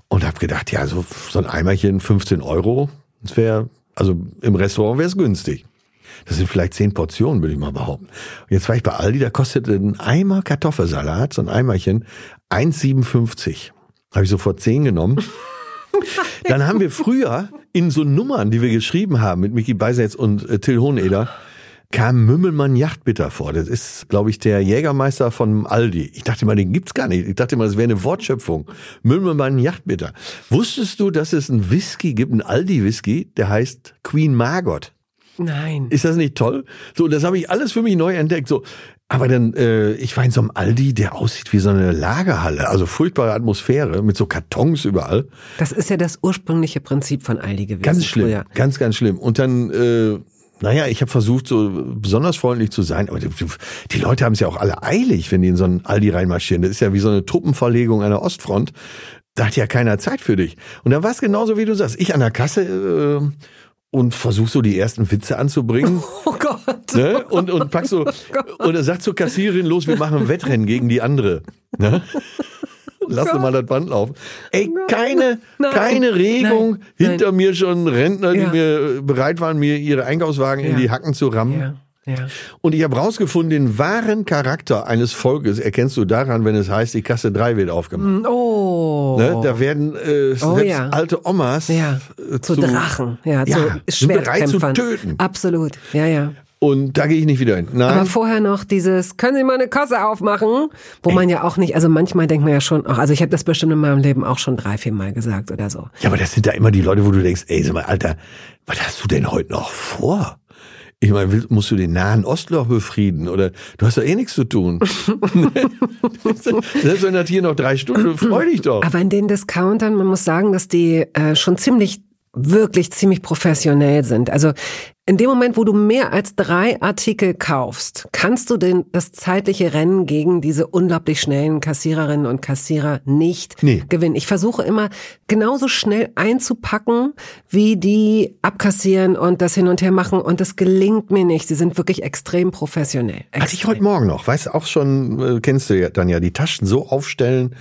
und habe gedacht, ja, so, so ein Eimerchen 15 Euro, das wäre, also im Restaurant wäre es günstig. Das sind vielleicht zehn Portionen, würde ich mal behaupten. Und jetzt war ich bei Aldi, da kostete ein Eimer Kartoffelsalat, so ein Eimerchen, 1,57. Habe ich sofort zehn genommen. Dann haben wir früher in so Nummern, die wir geschrieben haben mit Mickey Beisetz und äh, Till Hoheneder, kam Mümmelmann Yachtbitter vor. Das ist, glaube ich, der Jägermeister von Aldi. Ich dachte mal, den gibt's gar nicht. Ich dachte mal, das wäre eine Wortschöpfung. Mümmelmann Yachtbitter. Wusstest du, dass es einen Whisky gibt, einen Aldi-Whisky, der heißt Queen Margot? Nein. Ist das nicht toll? So, das habe ich alles für mich neu entdeckt. So, aber dann, äh, ich war in so einem Aldi, der aussieht wie so eine Lagerhalle, also furchtbare Atmosphäre mit so Kartons überall. Das ist ja das ursprüngliche Prinzip von Aldi gewesen. Ganz schlimm, Früher. ganz, ganz schlimm. Und dann, äh, naja, ich habe versucht, so besonders freundlich zu sein, aber die, die Leute haben es ja auch alle eilig, wenn die in so einen Aldi reinmarschieren. Das ist ja wie so eine Truppenverlegung einer Ostfront. Da hat ja keiner Zeit für dich. Und dann war es genauso, wie du sagst. Ich an der Kasse äh, und versuch so die ersten Witze anzubringen. Oh Gott. Ne? Und, und pack so, und er sagt zur Kassiererin, los, wir machen ein Wettrennen gegen die andere. Ne? Lass doch mal das Band laufen. Ey, keine, Nein. keine Regung. Nein. Hinter mir schon Rentner, Ja. die mir bereit waren, mir ihre Einkaufswagen in Ja. die Hacken zu rammen. Ja, ja. Und ich habe rausgefunden, den wahren Charakter eines Volkes erkennst du daran, wenn es heißt, die Kasse 3 wird aufgemacht. Oh. Ne? Da werden äh, Oh, selbst ja. alte Omas Ja, äh, zu, Drachen, ja, Ja, zu sind bereit zu töten. Absolut, ja, ja. Und da gehe ich nicht wieder hin. Nein. Aber vorher noch dieses, können Sie mal eine Kasse aufmachen? Wo Ey. man ja auch nicht, also manchmal denkt man ja schon, ach, also ich habe das bestimmt in meinem Leben auch schon drei, vier Mal gesagt oder so. Ja, aber das sind da immer die Leute, wo du denkst, ey, sag mal, Alter, was hast du denn heute noch vor? Ich meine, musst du den Nahen Ostloch befrieden oder du hast doch eh nichts zu tun. Selbst wenn das hier noch drei Stunden, freu dich doch. Aber in den Discountern, man muss sagen, dass die äh, schon ziemlich wirklich ziemlich professionell sind. Also in dem Moment, wo du mehr als drei Artikel kaufst, kannst du den, das zeitliche Rennen gegen diese unglaublich schnellen Kassiererinnen und Kassierer nicht nee. gewinnen. Ich versuche immer genauso schnell einzupacken, wie die abkassieren und das hin und her machen und das gelingt mir nicht. Sie sind wirklich extrem professionell. Extrem. Hatte ich heute Morgen noch, weißt auch schon, äh, kennst du ja dann ja, die Taschen so aufstellen,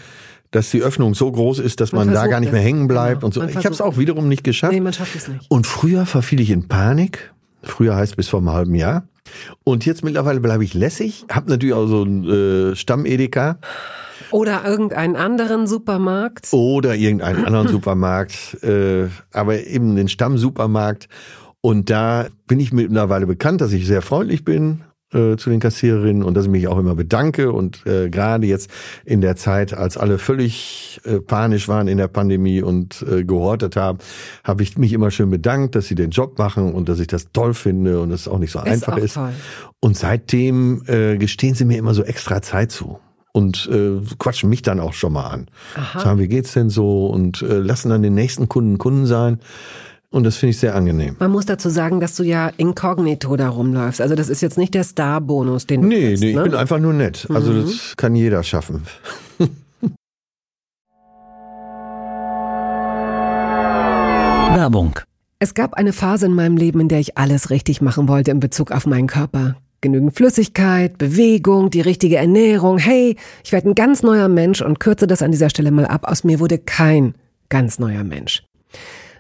dass die Öffnung so groß ist, dass man, man da gar nicht mehr hängen bleibt genau. und so. Ich habe es auch wiederum nicht geschafft. Nee, man schafft es nicht. Und früher verfiel ich in Panik. Früher heißt bis vor einem halben Jahr. Und jetzt mittlerweile bleibe ich lässig. Hab natürlich auch so ein äh, Stamm-Edeka. Oder irgendeinen anderen Supermarkt. Oder irgendeinen anderen Supermarkt. Äh, aber eben den Stamm-Supermarkt. Und da bin ich mittlerweile bekannt, dass ich sehr freundlich bin, äh, zu den Kassiererinnen und dass ich mich auch immer bedanke. Und äh, gerade jetzt in der Zeit, als alle völlig äh, panisch waren in der Pandemie und äh, gehortet haben, habe ich mich immer schön bedankt, dass sie den Job machen und dass ich das toll finde und es auch nicht so ist einfach ist. Toll. Und seitdem äh, gestehen sie mir immer so extra Zeit zu und äh, quatschen mich dann auch schon mal an. Aha. Sagen, wie geht's denn so? Und äh, lassen dann den nächsten Kunden Kunden sein. Und das finde ich sehr angenehm. Man muss dazu sagen, dass du ja inkognito da rumläufst. Also das ist jetzt nicht der Star-Bonus, den du Nee, kriegst, nee, ne? ich bin einfach nur nett. Also mhm. das kann jeder schaffen. Werbung. Es gab eine Phase in meinem Leben, in der ich alles richtig machen wollte in Bezug auf meinen Körper. Genügend Flüssigkeit, Bewegung, die richtige Ernährung. Hey, ich werde ein ganz neuer Mensch und kürze das an dieser Stelle mal ab. Aus mir wurde kein ganz neuer Mensch.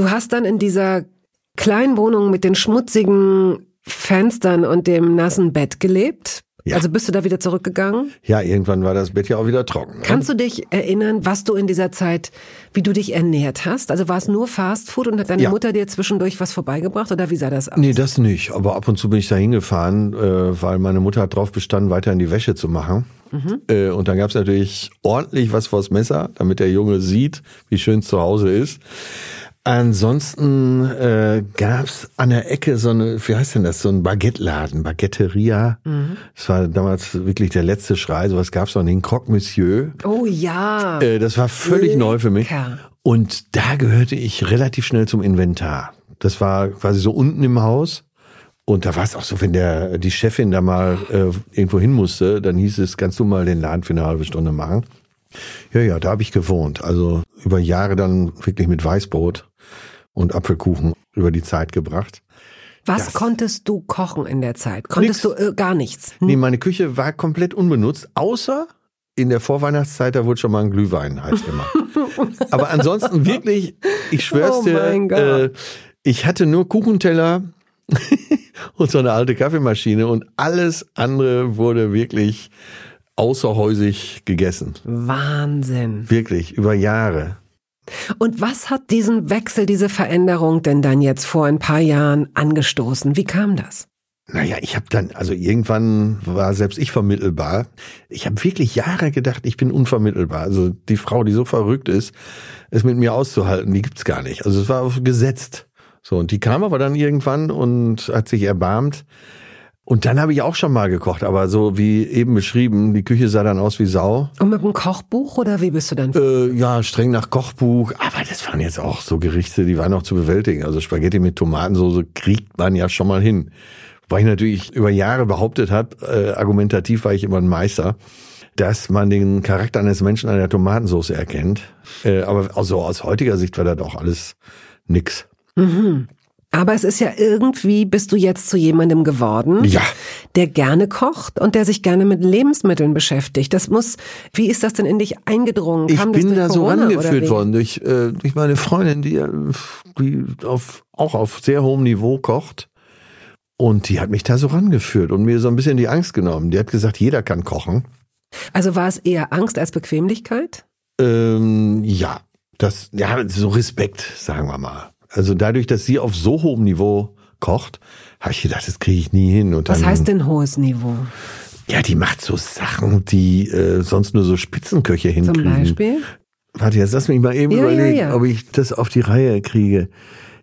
Du hast dann in dieser kleinen Wohnung mit den schmutzigen Fenstern und dem nassen Bett gelebt? Ja. Also bist du da wieder zurückgegangen? Ja, irgendwann war das Bett ja auch wieder trocken. Ne? Kannst du dich erinnern, was du in dieser Zeit, wie du dich ernährt hast? Also war es nur Fast Food und hat deine ja. Mutter dir zwischendurch was vorbeigebracht oder wie sah das aus? Nee, das nicht. Aber ab und zu bin ich da hingefahren, äh, weil meine Mutter hat drauf bestanden, weiter in die Wäsche zu machen. Mhm. Äh, und dann gab es natürlich ordentlich was vors Messer, damit der Junge sieht, wie schön es zu Hause ist. Ansonsten äh, gab an der Ecke so eine, wie heißt denn das, so ein Baguette-Laden, Baguetteria. Mhm. Das war damals wirklich der letzte Schrei. Sowas gab es noch den Croque Monsieur. Oh ja. Äh, das war völlig Lecker. neu für mich. Und da gehörte ich relativ schnell zum Inventar. Das war quasi so unten im Haus. Und da war es auch so, wenn der die Chefin da mal äh, irgendwo hin musste, dann hieß es, kannst du mal den Laden für eine halbe Stunde machen. Ja, ja, da habe ich gewohnt. Also über Jahre dann wirklich mit Weißbrot und Apfelkuchen über die Zeit gebracht. Was das konntest du kochen in der Zeit? Konntest nix. du äh, gar nichts? Hm? Nee, meine Küche war komplett unbenutzt, außer in der Vorweihnachtszeit, da wurde schon mal ein Glühwein heiß gemacht. Aber ansonsten wirklich, ich schwör's oh dir, äh, ich hatte nur Kuchenteller und so eine alte Kaffeemaschine und alles andere wurde wirklich außerhäusig gegessen. Wahnsinn. Wirklich, über Jahre. Und was hat diesen Wechsel, diese Veränderung denn dann jetzt vor ein paar Jahren angestoßen? Wie kam das? Naja, ich habe dann, also irgendwann war selbst ich vermittelbar. Ich habe wirklich Jahre gedacht, ich bin unvermittelbar. Also die Frau, die so verrückt ist, es mit mir auszuhalten, die gibt's gar nicht. Also es war gesetzt. So, und die kam aber dann irgendwann und hat sich erbarmt. Und dann habe ich auch schon mal gekocht, aber so wie eben beschrieben, die Küche sah dann aus wie Sau. Und mit einem Kochbuch oder wie bist du dann? Äh, ja, streng nach Kochbuch. Aber das waren jetzt auch so Gerichte, die waren auch zu bewältigen. Also Spaghetti mit Tomatensauce kriegt man ja schon mal hin. Weil ich natürlich über Jahre behauptet habe, äh, argumentativ war ich immer ein Meister, dass man den Charakter eines Menschen an der Tomatensauce erkennt. Äh, aber also aus heutiger Sicht war das auch alles nix. Mhm. Aber es ist ja irgendwie, bist du jetzt zu jemandem geworden, ja. der gerne kocht und der sich gerne mit Lebensmitteln beschäftigt. Das muss, wie ist das denn in dich eingedrungen? Ich Kam bin da so rangeführt worden durch, äh, durch meine Freundin, die, die auf, auch auf sehr hohem Niveau kocht. Und die hat mich da so rangeführt und mir so ein bisschen die Angst genommen. Die hat gesagt, jeder kann kochen. Also war es eher Angst als Bequemlichkeit? Ähm, ja, das, ja, so Respekt, sagen wir mal. Also dadurch, dass sie auf so hohem Niveau kocht, habe ich gedacht, das kriege ich nie hin. Und Was heißt denn hohes Niveau? Ja, die macht so Sachen, die äh, sonst nur so Spitzenköche hinkriegen. Zum Beispiel? Warte, jetzt lass mich mal eben ja, überlegen, ja, ja. ob ich das auf die Reihe kriege.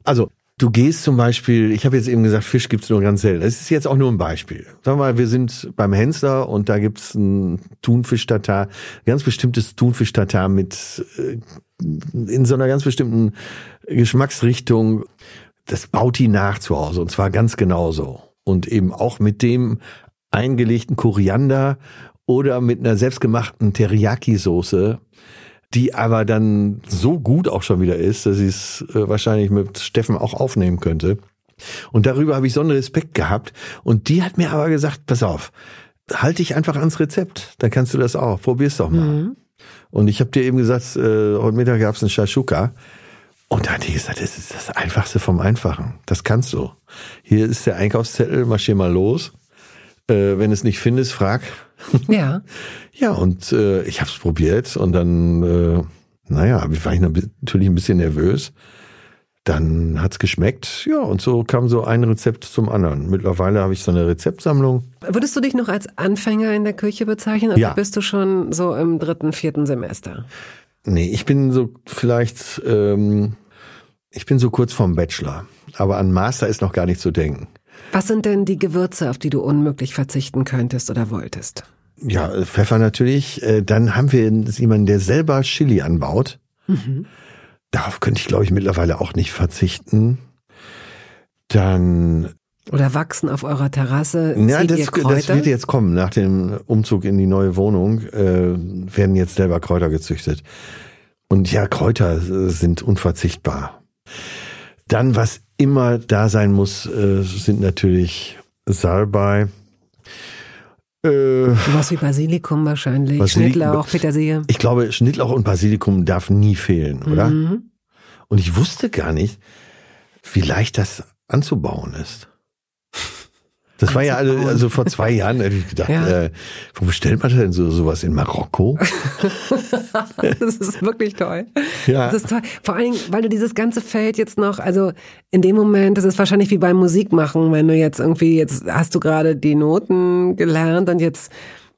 Also, du gehst zum Beispiel, ich habe jetzt eben gesagt, Fisch gibt's nur ganz selten. Das ist jetzt auch nur ein Beispiel. Sag mal, wir sind beim Hensler und da gibt's ein Thunfisch-Tatar, ganz bestimmtes Thunfisch-Tatar mit äh, in so einer ganz bestimmten Geschmacksrichtung. Das baut die nach zu Hause und zwar ganz genauso. Und eben auch mit dem eingelegten Koriander oder mit einer selbstgemachten Teriyaki-Soße, die aber dann so gut auch schon wieder ist, dass ich es äh, wahrscheinlich mit Steffen auch aufnehmen könnte. Und darüber habe ich so einen Respekt gehabt. Und die hat mir aber gesagt, pass auf, halte dich einfach ans Rezept, dann kannst du das auch. Probier's doch mal. Mhm. Und ich habe dir eben gesagt, äh, heute Mittag gab's einen Shashuka. Und da hat die gesagt, das ist das Einfachste vom Einfachen. Das kannst du. Hier ist der Einkaufszettel, marschier mal los. Äh, wenn es nicht findest, frag. Ja. ja, und äh, ich habe es probiert und dann, äh, naja, war ich natürlich ein bisschen nervös. Dann hat's geschmeckt, ja, und so kam so ein Rezept zum anderen. Mittlerweile habe ich so eine Rezeptsammlung. Würdest du dich noch als Anfänger in der Küche bezeichnen oder ja. bist du schon so im dritten, vierten Semester? Nee, ich bin so vielleicht, ähm, ich bin so kurz vorm Bachelor. Aber an Master ist noch gar nicht zu denken. Was sind denn die Gewürze, auf die du unmöglich verzichten könntest oder wolltest? Ja, Pfeffer natürlich. Äh, dann haben wir jemanden, der selber Chili anbaut. Mhm. Darauf könnte ich, glaube ich, mittlerweile auch nicht verzichten. Dann oder wachsen auf eurer Terrasse? Ja, das, das, wird jetzt kommen. Nach dem Umzug in die neue Wohnung äh, werden jetzt selber Kräuter gezüchtet. Und ja, Kräuter sind unverzichtbar. Dann, was immer da sein muss, äh, sind natürlich Salbei. Äh, Was wie Basilikum wahrscheinlich, Basilik Schnittlauch, Petersilie. Ich glaube, Schnittlauch und Basilikum darf nie fehlen, oder? Mhm. Und ich wusste gar nicht, wie leicht das anzubauen ist. Das war ja also, also vor zwei Jahren, hätte ich gedacht, ja. äh, wo bestellt man denn so sowas in Marokko? das ist wirklich toll. Ja. Das ist toll. Vor allen Dingen, weil du dieses ganze Feld jetzt noch, also in dem Moment, das ist wahrscheinlich wie beim Musikmachen, wenn du jetzt irgendwie, jetzt hast du gerade die Noten gelernt und jetzt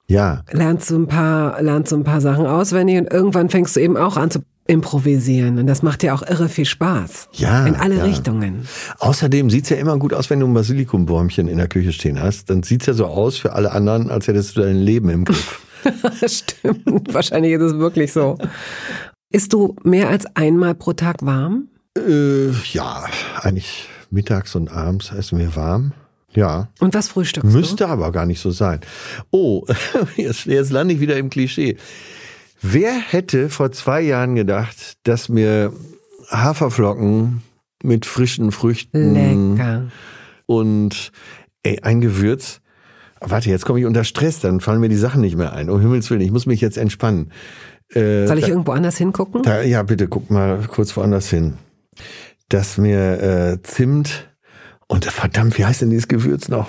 ja. lernst du ein paar, lernst du ein paar Sachen auswendig und irgendwann fängst du eben auch an zu improvisieren. Und das macht ja auch irre viel Spaß. Ja. In alle ja. Richtungen. Außerdem sieht's ja immer gut aus, wenn du ein Basilikumbäumchen in der Küche stehen hast. Dann sieht's ja so aus für alle anderen, als hättest du dein Leben im Griff. Stimmt. Wahrscheinlich ist es wirklich so. Ist du mehr als einmal pro Tag warm? Äh, ja, eigentlich mittags und abends essen wir warm. Ja. Und was frühstückst Müsste du? aber gar nicht so sein. Oh, jetzt, jetzt lande ich wieder im Klischee. Wer hätte vor zwei Jahren gedacht, dass mir Haferflocken mit frischen Früchten Lecker. und ey, ein Gewürz. Warte, jetzt komme ich unter Stress, dann fallen mir die Sachen nicht mehr ein. Um Himmels Willen, ich muss mich jetzt entspannen. Äh, Soll ich da, irgendwo anders hingucken? Da, ja, bitte, guck mal kurz woanders hin. Dass mir äh, Zimt und verdammt, wie heißt denn dieses Gewürz noch,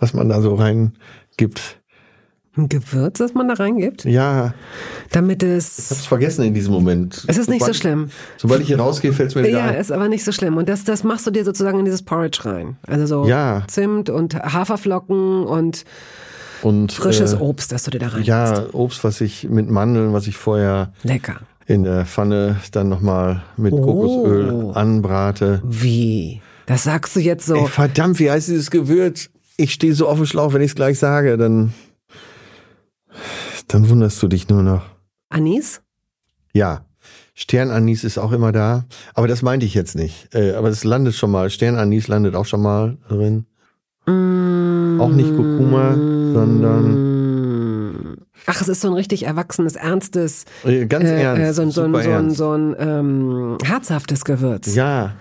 was man da so rein gibt? Ein Gewürz, das man da reingibt? Ja. Damit es. Ich hab's vergessen in diesem Moment. Es ist nicht sobald, so schlimm. Sobald ich hier rausgehe, fällt's mir wieder Ja, ein. ist aber nicht so schlimm. Und das, das machst du dir sozusagen in dieses Porridge rein. Also so ja. Zimt und Haferflocken und, und frisches äh, Obst, das du dir da rein Ja, Obst, was ich mit Mandeln, was ich vorher. Lecker. In der Pfanne dann nochmal mit oh. Kokosöl anbrate. Wie? Das sagst du jetzt so. Ey, verdammt, wie heißt dieses Gewürz? Ich stehe so auf dem Schlauch, wenn ich es gleich sage, dann. Dann wunderst du dich nur noch. Anis? Ja. Sternanis ist auch immer da. Aber das meinte ich jetzt nicht. Äh, aber es landet schon mal. Sternanis landet auch schon mal drin. Mm. Auch nicht Kurkuma, sondern. Ach, es ist so ein richtig erwachsenes, ernstes. Äh, ganz äh, ernst. Äh, so, so, so, so, ein, so ein ähm, herzhaftes Gewürz. Ja.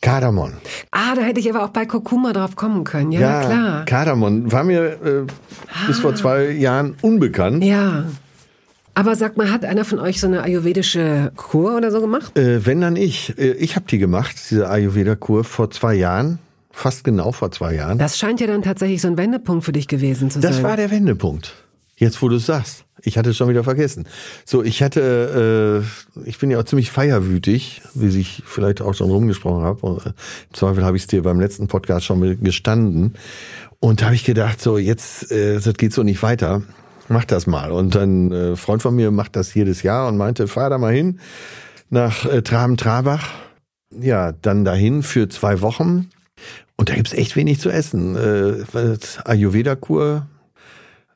Kardamom. Ah, da hätte ich aber auch bei Kurkuma drauf kommen können. Ja, ja klar. Kardamom war mir äh, ah. bis vor ah. zwei Jahren unbekannt. Ja. Aber sag mal, hat einer von euch so eine ayurvedische Kur oder so gemacht? Äh, wenn dann ich. Äh, ich habe die gemacht, diese Ayurveda-Kur vor zwei Jahren. Fast genau vor zwei Jahren. Das scheint ja dann tatsächlich so ein Wendepunkt für dich gewesen zu das sein. Das war der Wendepunkt. Jetzt, wo du es sagst. Ich hatte es schon wieder vergessen. So, ich hatte, äh, ich bin ja auch ziemlich feierwütig, wie ich vielleicht auch schon rumgesprochen habe. Und, äh, Im Zweifel habe ich es dir beim letzten Podcast schon gestanden. Und da habe ich gedacht, so jetzt, äh, das geht so nicht weiter. Mach das mal. Und dann äh, Freund von mir macht das jedes Jahr und meinte, fahr da mal hin nach äh, Traben-Trabach. Ja, dann dahin für zwei Wochen. Und da gibt's echt wenig zu essen. Äh, Ayurveda-Kur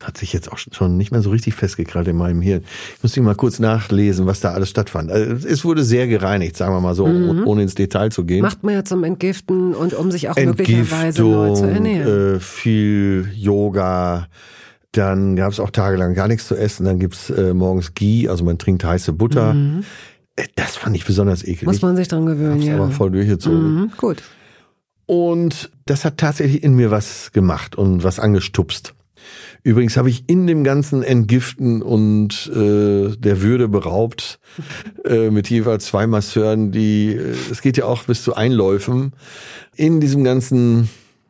hat sich jetzt auch schon nicht mehr so richtig festgekrallt in meinem Hirn. Ich muss mal kurz nachlesen, was da alles stattfand. Also es wurde sehr gereinigt, sagen wir mal so, mhm. ohne ins Detail zu gehen. Macht man ja zum Entgiften und um sich auch möglicherweise neu zu ernähren. Äh, viel Yoga. Dann gab es auch tagelang gar nichts zu essen. Dann gibt's äh, morgens Ghee, also man trinkt heiße Butter. Mhm. Äh, das fand ich besonders eklig. Muss man sich dran gewöhnen, Hab's ja. aber voll durchgezogen. Mhm, gut. Und das hat tatsächlich in mir was gemacht und was angestupst. Übrigens habe ich in dem ganzen Entgiften und äh, der Würde beraubt äh, mit jeweils zwei Masseuren, die, äh, es geht ja auch bis zu Einläufen, in diesem ganzen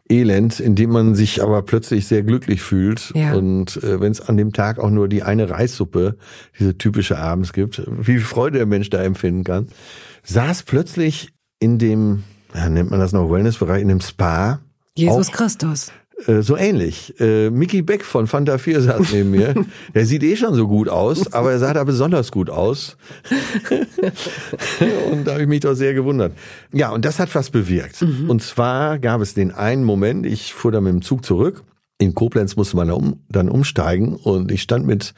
Elend, in dem man sich aber plötzlich sehr glücklich fühlt. Ja. Und äh, wenn es an dem Tag auch nur die eine Reissuppe, diese typische abends gibt, wie viel Freude der Mensch da empfinden kann, saß plötzlich in dem, ja, nennt man das noch Wellnessbereich, in dem Spa. Jesus Christus. Äh, so ähnlich. Äh, Mickey Beck von Fanta 4 saß neben mir. Der sieht eh schon so gut aus, aber er sah da besonders gut aus. und da habe ich mich doch sehr gewundert. Ja, und das hat was bewirkt. Mhm. Und zwar gab es den einen Moment, ich fuhr da mit dem Zug zurück. In Koblenz musste man um, dann umsteigen und ich stand mit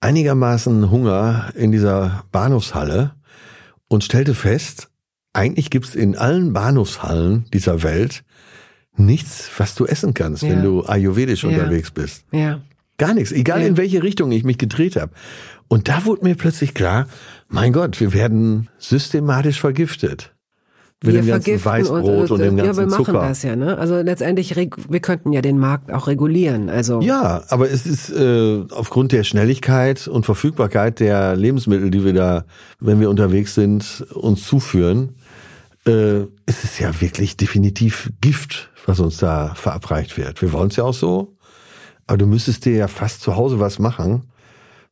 einigermaßen Hunger in dieser Bahnhofshalle und stellte fest, eigentlich gibt's in allen Bahnhofshallen dieser Welt nichts, was du essen kannst, ja. wenn du ayurvedisch ja. unterwegs bist. Ja. Gar nichts, egal ja. in welche Richtung ich mich gedreht habe. Und da wurde mir plötzlich klar, mein Gott, wir werden systematisch vergiftet. mit wir dem ganzen Weißbrot und, und, dem ganzen Ja, wir machen Zucker. das ja, ne? Also letztendlich, wir könnten ja den Markt auch regulieren. Also ja, aber es ist äh, aufgrund der Schnelligkeit und Verfügbarkeit der Lebensmittel, die wir da, wenn wir unterwegs sind, uns zuführen, äh, ist es ja wirklich definitiv Gift, was uns da verabreicht wird. Wir wollen es ja auch so, aber du müsstest dir ja fast zu Hause was machen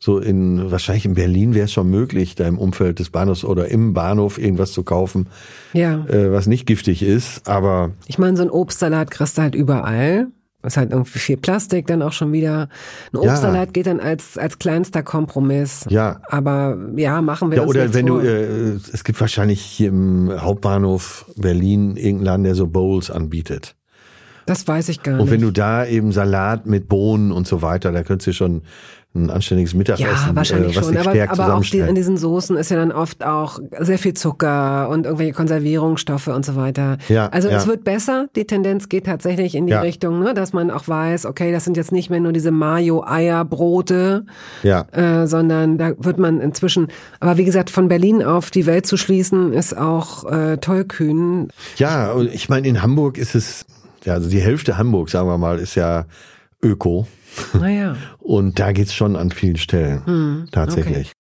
so in, wahrscheinlich in Berlin wäre es schon möglich, da im Umfeld des Bahnhofs oder im Bahnhof irgendwas zu kaufen, ja. äh, was nicht giftig ist, aber. Ich meine, so ein Obstsalat kriegst du halt überall. Ist halt irgendwie viel Plastik dann auch schon wieder. Ein Obstsalat ja. geht dann als, als kleinster Kompromiss. Ja. Aber ja, machen wir ja, das Oder wenn vor. du, äh, es gibt wahrscheinlich hier im Hauptbahnhof Berlin irgendeinen Laden, der so Bowls anbietet. Das weiß ich gar nicht. Und wenn du da eben Salat mit Bohnen und so weiter, da könntest du schon ein anständiges Mittagessen, ja, wahrscheinlich äh, schon. aber, aber auch die, in diesen Soßen ist ja dann oft auch sehr viel Zucker und irgendwelche Konservierungsstoffe und so weiter. Ja, also ja. es wird besser. Die Tendenz geht tatsächlich in die Ja. Richtung, ne, dass man auch weiß, okay, das sind jetzt nicht mehr nur diese Mayo-Eier-Brote, Ja. äh, sondern da wird man inzwischen. Aber wie gesagt, von Berlin auf die Welt zu schließen, ist auch äh, tollkühn. Ja, ich meine, in Hamburg ist es, ja, also die Hälfte Hamburg, sagen wir mal, ist ja Öko. Naja. Und da geht's schon an vielen Stellen. Hm, Tatsächlich.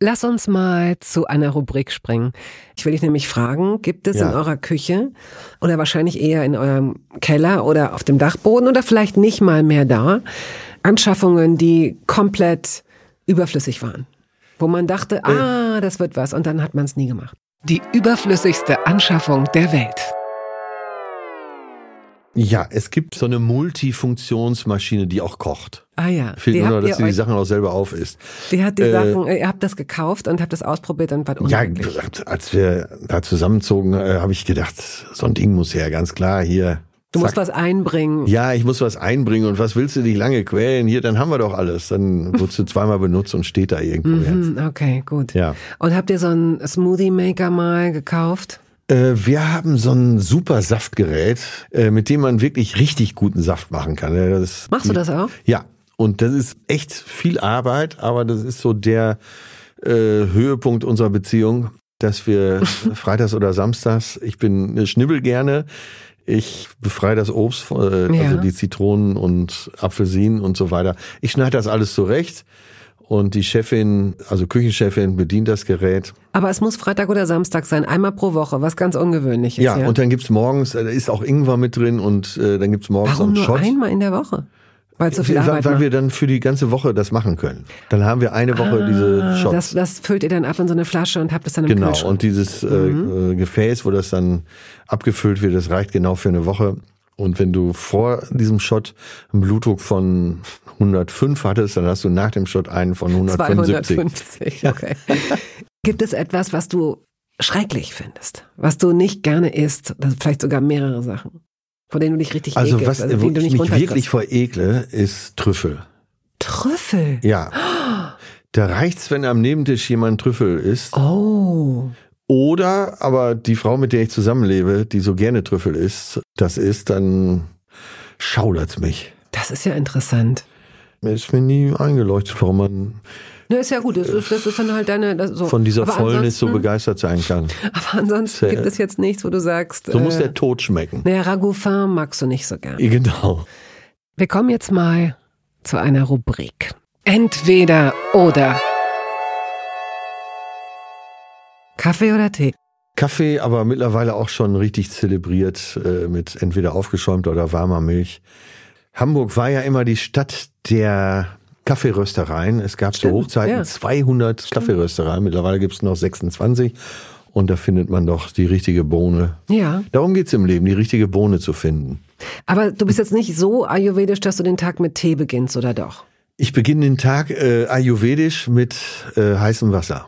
Lass uns mal zu einer Rubrik springen. Ich will dich nämlich fragen, gibt es Ja. in eurer Küche oder wahrscheinlich eher in eurem Keller oder auf dem Dachboden oder vielleicht nicht mal mehr da Anschaffungen, die komplett überflüssig waren? Wo man dachte, ah, das wird was und dann hat man es nie gemacht. Die überflüssigste Anschaffung der Welt. Ja, es gibt so eine Multifunktionsmaschine, die auch kocht. Ah ja, Fehlt die nur dass sie die Sachen auch selber aufisst. die hat die äh, Sachen, ihr habt das gekauft und habt das ausprobiert und wart Ja, unglücklich. als wir da zusammenzogen, äh, habe ich gedacht, so ein Ding muss her, ganz klar, hier. du musst zack. was einbringen. Ja, ich muss was einbringen und was willst du dich lange quälen? Hier, dann haben wir doch alles. Dann wurdest du zweimal benutzt und steht da irgendwo jetzt. Hm, okay, gut. Ja. Und habt ihr so einen Smoothie Maker mal gekauft? Äh, wir haben so ein super Saftgerät, äh, mit dem man wirklich richtig guten Saft machen kann. Das, Machst du das auch? Ja. Und das ist echt viel Arbeit, aber das ist so der äh, Höhepunkt unserer Beziehung, dass wir freitags oder samstags, ich bin äh, schnibbel gerne, ich befreie das Obst, äh, Ja. also die Zitronen und Apfelsinen und so weiter. Ich schneide das alles zurecht und die Chefin, also Küchenchefin, bedient das Gerät. Aber es muss Freitag oder Samstag sein, einmal pro Woche, was ganz ungewöhnliches. Ja, Ja, und dann gibt's morgens, äh, da ist auch Ingwer mit drin und äh, dann gibt's morgens Warum noch nur einen Shot. einmal in der Woche? Weil es so viel Arbeit weil macht. wir dann für die ganze Woche das machen können. Dann haben wir eine Woche Ah, diese Shots. Das, das füllt ihr dann ab in so eine Flasche und habt es dann im genau, und dieses Mhm. äh, äh, Gefäß, wo das dann abgefüllt wird, das reicht genau für eine Woche. Und wenn du vor diesem Shot einen Blutdruck von 105 hattest, dann hast du nach dem Shot einen von 175. 250, okay. Gibt es etwas, was du schrecklich findest? Was du nicht gerne isst? Das vielleicht sogar mehrere Sachen, vor denen du dich richtig Also ekelst, was also, wo ich mich wirklich vor ekle, ist Trüffel. Trüffel? Ja. Da reicht's, wenn am Nebentisch jemand Trüffel isst. Oh. Oder aber die Frau, mit der ich zusammenlebe, die so gerne Trüffel isst, das ist, dann schaudert's mich. Das ist ja interessant. Mir ist mir nie eingeleuchtet, warum man Ne, ist ja gut. Das ist, das ist dann halt deine. Das, so. von dieser aber Fäulnis so begeistert sein kann. Aber ansonsten gibt es jetzt nichts, wo du sagst. So muss äh, der Tod schmecken. Naja, Ragoufin magst du nicht so gern. Ja, Genau. Wir kommen jetzt mal zu einer Rubrik. Entweder oder. Kaffee oder Tee? Kaffee, aber mittlerweile auch schon richtig zelebriert äh, mit entweder aufgeschäumter oder warmer Milch. Hamburg war ja immer die Stadt der Kaffeeröstereien. Es gab Stimmt, zu Hochzeiten ja. 200 Kaffeeröstereien. Mittlerweile gibt es noch 26. Und da findet man doch die richtige Bohne. Ja. Darum geht's im Leben, die richtige Bohne zu finden. Aber du bist jetzt nicht so ayurvedisch, dass du den Tag mit Tee beginnst, oder doch? Ich beginne den Tag äh, ayurvedisch mit äh, heißem Wasser.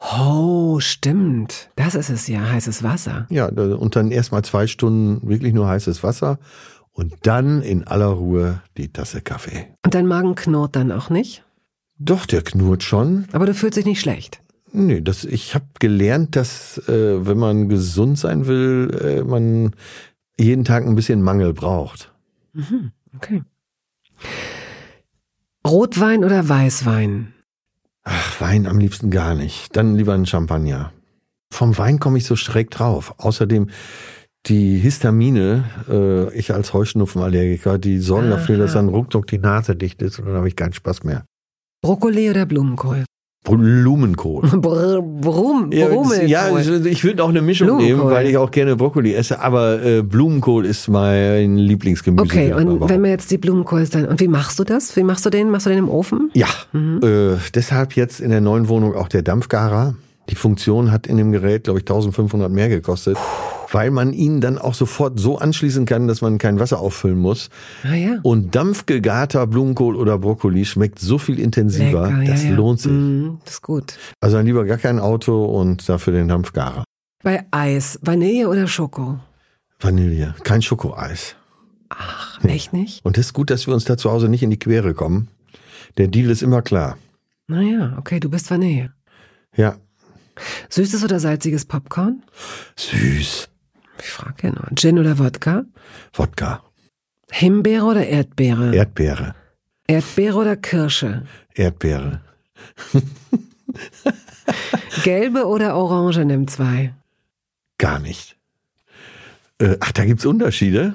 Oh, stimmt. Das ist es ja, heißes Wasser. Ja, und dann erstmal zwei Stunden wirklich nur heißes Wasser und dann in aller Ruhe die Tasse Kaffee. Und dein Magen knurrt dann auch nicht? Doch, der knurrt schon. Aber du fühlst dich nicht schlecht. Nee, das, ich habe gelernt, dass äh, wenn man gesund sein will, äh, man jeden Tag ein bisschen Mangel braucht. Mhm, okay. Rotwein oder Weißwein? Ach, Wein am liebsten gar nicht. Dann lieber ein Champagner. Vom Wein komme ich so schräg drauf. Außerdem die Histamine, äh, ich als Heuschnupfenallergiker, die sorgen dafür, dass dann ruckzuck die Nase dicht ist und dann habe ich keinen Spaß mehr. Brokkoli oder Blumenkohl? Blumenkohl. Br Brum, ja, ja, ich würde auch eine Mischung nehmen, weil ich auch gerne Brokkoli esse, aber äh, Blumenkohl ist mein Lieblingsgemüse. Okay, und wenn wir jetzt die Blumenkohl dann, und wie machst du das? Wie machst du den? Machst du den im Ofen? Ja, mhm. äh, deshalb jetzt in der neuen Wohnung auch der Dampfgarer. Die Funktion hat in dem Gerät, glaube ich, 1500 mehr gekostet, weil man ihn dann auch sofort so anschließen kann, dass man kein Wasser auffüllen muss. Ah, ja. Und dampfgegarter Blumenkohl oder Brokkoli schmeckt so viel intensiver, Lecker, das ja, lohnt sich. Mm, das ist gut. Also dann lieber gar kein Auto und dafür den Dampfgarer. Bei Eis, Vanille oder Schoko? Vanille, kein Schokoeis. Ach, echt nicht? Und es ist gut, dass wir uns da zu Hause nicht in die Quere kommen. Der Deal ist immer klar. Naja, okay, du bist Vanille. Ja, Süßes oder salziges Popcorn? Süß. Ich frage ja nur. Gin oder Wodka? Wodka. Himbeere oder Erdbeere? Erdbeere. Erdbeere oder Kirsche? Erdbeere. Gelbe oder Orange nimm zwei? Gar nicht. Äh, ach, da gibt's Unterschiede?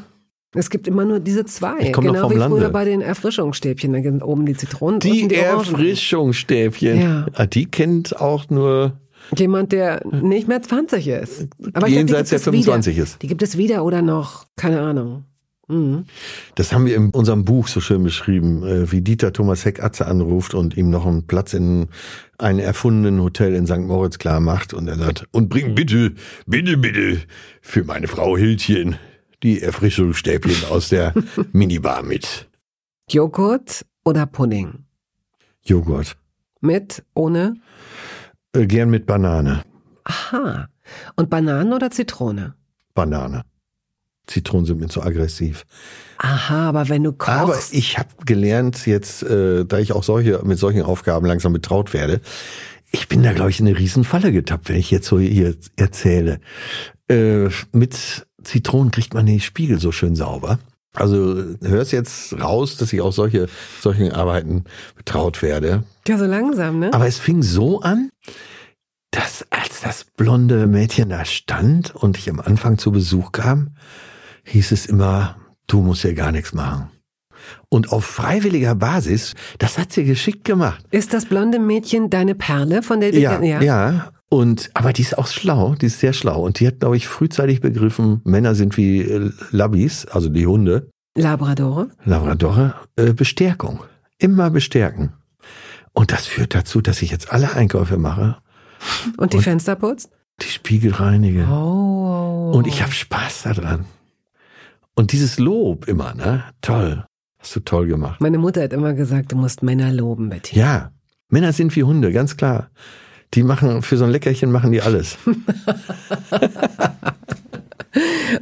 Es gibt immer nur diese zwei. Ich genau noch vom wie Lande. früher bei den Erfrischungsstäbchen. Da sind oben die Zitronen. Die, die Erfrischungsstäbchen. Ja. Ah, die kennt auch nur Jemand, der nicht mehr 20 ist. Aber Jenseits der 25 wieder. ist. Die gibt es wieder oder noch, keine Ahnung. Mhm. Das haben wir in unserem Buch so schön beschrieben, äh, wie Dieter Thomas Heck Atze anruft und ihm noch einen Platz in einem erfundenen Hotel in St. Moritz klar macht und er sagt, und bring bitte, bitte, bitte für meine Frau Hildchen die Erfrischungsstäbchen aus der Minibar mit. Joghurt oder Pudding? Joghurt. Mit, ohne? Äh, gern mit Banane. Aha. Und Bananen oder Zitrone? Banane. Zitronen sind mir zu aggressiv. Aha, aber wenn du kochst. Aber ich habe gelernt jetzt, äh, da ich auch solche mit solchen Aufgaben langsam betraut werde, ich bin da glaube ich in eine Riesenfalle getappt, wenn ich jetzt so hier erzähle. Äh, mit Zitronen kriegt man den Spiegel so schön sauber. Also hörst jetzt raus, dass ich auch solche solchen Arbeiten betraut werde. Ja, so langsam, ne? Aber es fing so an, dass als das blonde Mädchen da stand und ich am Anfang zu Besuch kam, hieß es immer, du musst hier gar nichts machen. Und auf freiwilliger Basis, das hat sie geschickt gemacht. Ist das blonde Mädchen deine Perle, von der du ja, ja, ja. Und aber die ist auch schlau, die ist sehr schlau und die hat, glaube ich, frühzeitig begriffen, Männer sind wie äh, Labis, also die Hunde. Labradore. Labradore, äh, Bestärkung. Immer bestärken. Und das führt dazu, dass ich jetzt alle Einkäufe mache. Und die und Fenster putzt? Die Spiegel reinige. Oh. Und ich habe Spaß daran. Und dieses Lob immer, ne? Toll. Hast du toll gemacht. Meine Mutter hat immer gesagt, du musst Männer loben, Betty. Ja. Männer sind wie Hunde, ganz klar. Die machen, für so ein Leckerchen machen die alles.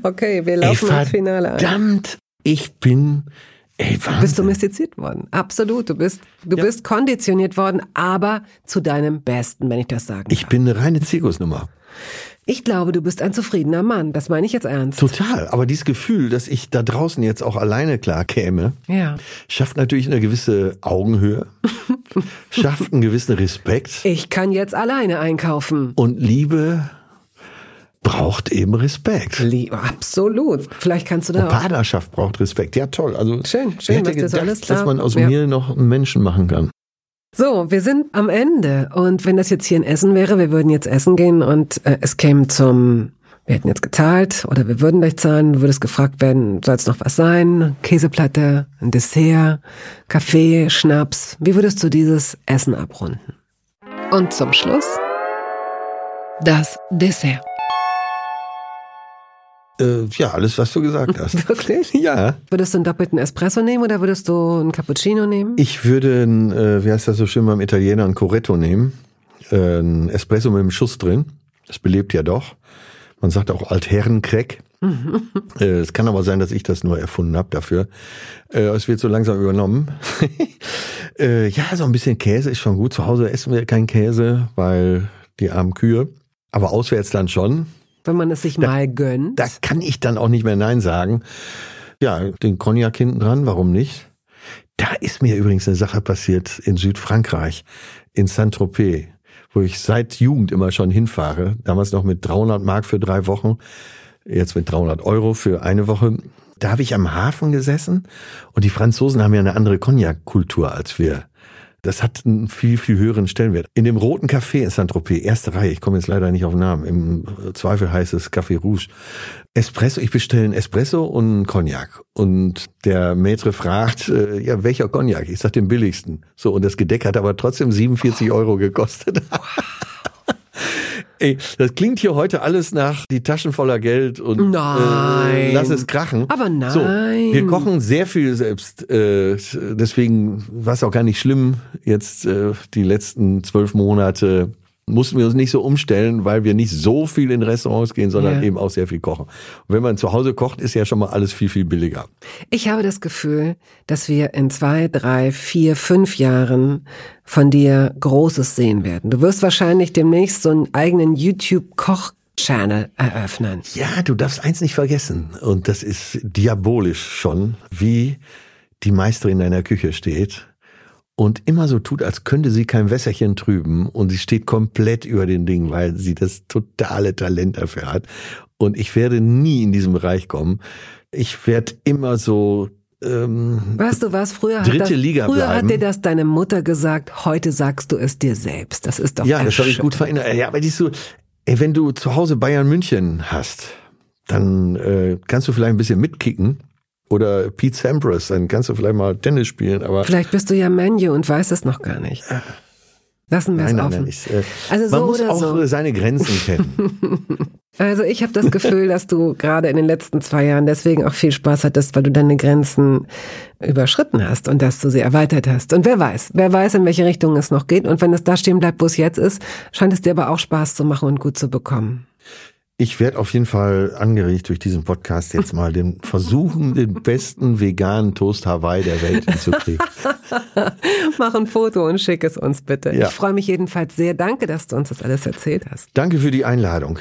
okay, wir laufen ins Finale ein. Verdammt, ich bin Ey, du bist domestiziert worden. Absolut. Du bist, du ja. bist konditioniert worden, aber zu deinem Besten, wenn ich das sagen Ich bin eine reine Zirkusnummer. Ich glaube, du bist ein zufriedener Mann. Das meine ich jetzt ernst. Total. Aber dieses Gefühl, dass ich da draußen jetzt auch alleine klar käme, ja. schafft natürlich eine gewisse Augenhöhe, schafft einen gewissen Respekt. Ich kann jetzt alleine einkaufen. Und Liebe braucht eben Respekt. Liebe, absolut. Vielleicht kannst du da Und Partnerschaft braucht Respekt. Ja, toll. Also schön, schön, hätte gedacht, alles klar. dass man aus ja. mir noch einen Menschen machen kann. So, wir sind am Ende. Und wenn das jetzt hier ein Essen wäre, wir würden jetzt essen gehen und äh, es käme zum, wir hätten jetzt gezahlt oder wir würden gleich zahlen, du würdest gefragt werden, soll es noch was sein? Käseplatte, ein Dessert, Kaffee, Schnaps. Wie würdest du dieses Essen abrunden? Und zum Schluss das Dessert. Äh, ja, alles, was du gesagt hast. Wirklich? Ja. Würdest du einen doppelten Espresso nehmen oder würdest du einen Cappuccino nehmen? Ich würde, ein, äh, wie heißt das so schön beim Italiener, ein Corretto nehmen. Äh, ein Espresso mit einem Schuss drin. Das belebt ja doch. Man sagt auch Altherrencrack. äh, es kann aber sein, dass ich das nur erfunden habe dafür. Äh, es wird so langsam übernommen. äh, ja, so ein bisschen Käse ist schon gut. Zu Hause essen wir keinen Käse, weil die armen Kühe. Aber auswärts dann schon. Wenn man es sich da, mal gönnt. Da kann ich dann auch nicht mehr Nein sagen. Ja, den Cognac hinten dran, warum nicht? Da ist mir übrigens eine Sache passiert in Südfrankreich, in Saint-Tropez, wo ich seit Jugend immer schon hinfahre. Damals noch mit 300 Mark für drei Wochen, jetzt mit 300 Euro für eine Woche. Da habe ich am Hafen gesessen und die Franzosen haben ja eine andere Cognac-Kultur als wir. Das hat einen viel, viel höheren Stellenwert. In dem roten Café in Saint-Tropez, erste Reihe, ich komme jetzt leider nicht auf den Namen, im Zweifel heißt es Café Rouge. Espresso, ich bestelle einen Espresso und einen Cognac. Und der Maître fragt, äh, ja, welcher Cognac? Ich sag den billigsten. So, und das Gedeck hat aber trotzdem 47 Euro gekostet. Ey, das klingt hier heute alles nach die Taschen voller Geld und nein. Äh, lass es krachen. Aber nein. So, wir kochen sehr viel selbst. Äh, deswegen war es auch gar nicht schlimm, jetzt äh, die letzten zwölf Monate mussten wir uns nicht so umstellen, weil wir nicht so viel in Restaurants gehen, sondern ja. eben auch sehr viel kochen. Und wenn man zu Hause kocht, ist ja schon mal alles viel, viel billiger. Ich habe das Gefühl, dass wir in zwei, drei, vier, fünf Jahren von dir Großes sehen werden. Du wirst wahrscheinlich demnächst so einen eigenen YouTube-Koch Channel eröffnen. Ja, du darfst eins nicht vergessen. Und das ist diabolisch schon, wie die Meisterin in deiner Küche steht und immer so tut, als könnte sie kein Wässerchen trüben und sie steht komplett über den Dingen, weil sie das totale Talent dafür hat. Und ich werde nie in diesem Bereich kommen. Ich werde immer so ähm, weißt du was, früher, hat, das, früher hat dir das deine Mutter gesagt, heute sagst du es dir selbst. Das ist doch Ja, das habe ich gut verinnert. Ja, aber die ist so, ey, wenn du zu Hause Bayern München hast, dann äh, kannst du vielleicht ein bisschen mitkicken oder Pete Sampras, dann kannst du vielleicht mal Tennis spielen, aber. Vielleicht bist du ja Menu und weißt es noch gar nicht. Lassen wir es offen. Nein, ich, äh, also so man muss auch so. seine Grenzen kennen. Also ich habe das Gefühl, dass du gerade in den letzten zwei Jahren deswegen auch viel Spaß hattest, weil du deine Grenzen überschritten hast und dass du sie erweitert hast. Und wer weiß, wer weiß, in welche Richtung es noch geht. Und wenn es da stehen bleibt, wo es jetzt ist, scheint es dir aber auch Spaß zu machen und gut zu bekommen. Ich werde auf jeden Fall angeregt durch diesen Podcast jetzt mal den versuchen, den besten veganen Toast Hawaii der Welt hinzukriegen. Mach ein Foto und schick es uns bitte. Ja. Ich freue mich jedenfalls sehr. Danke, dass du uns das alles erzählt hast. Danke für die Einladung.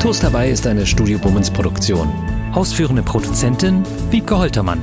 Toast Hawaii ist eine Studio Bummens Produktion. Ausführende Produzentin Wiebke Holtermann.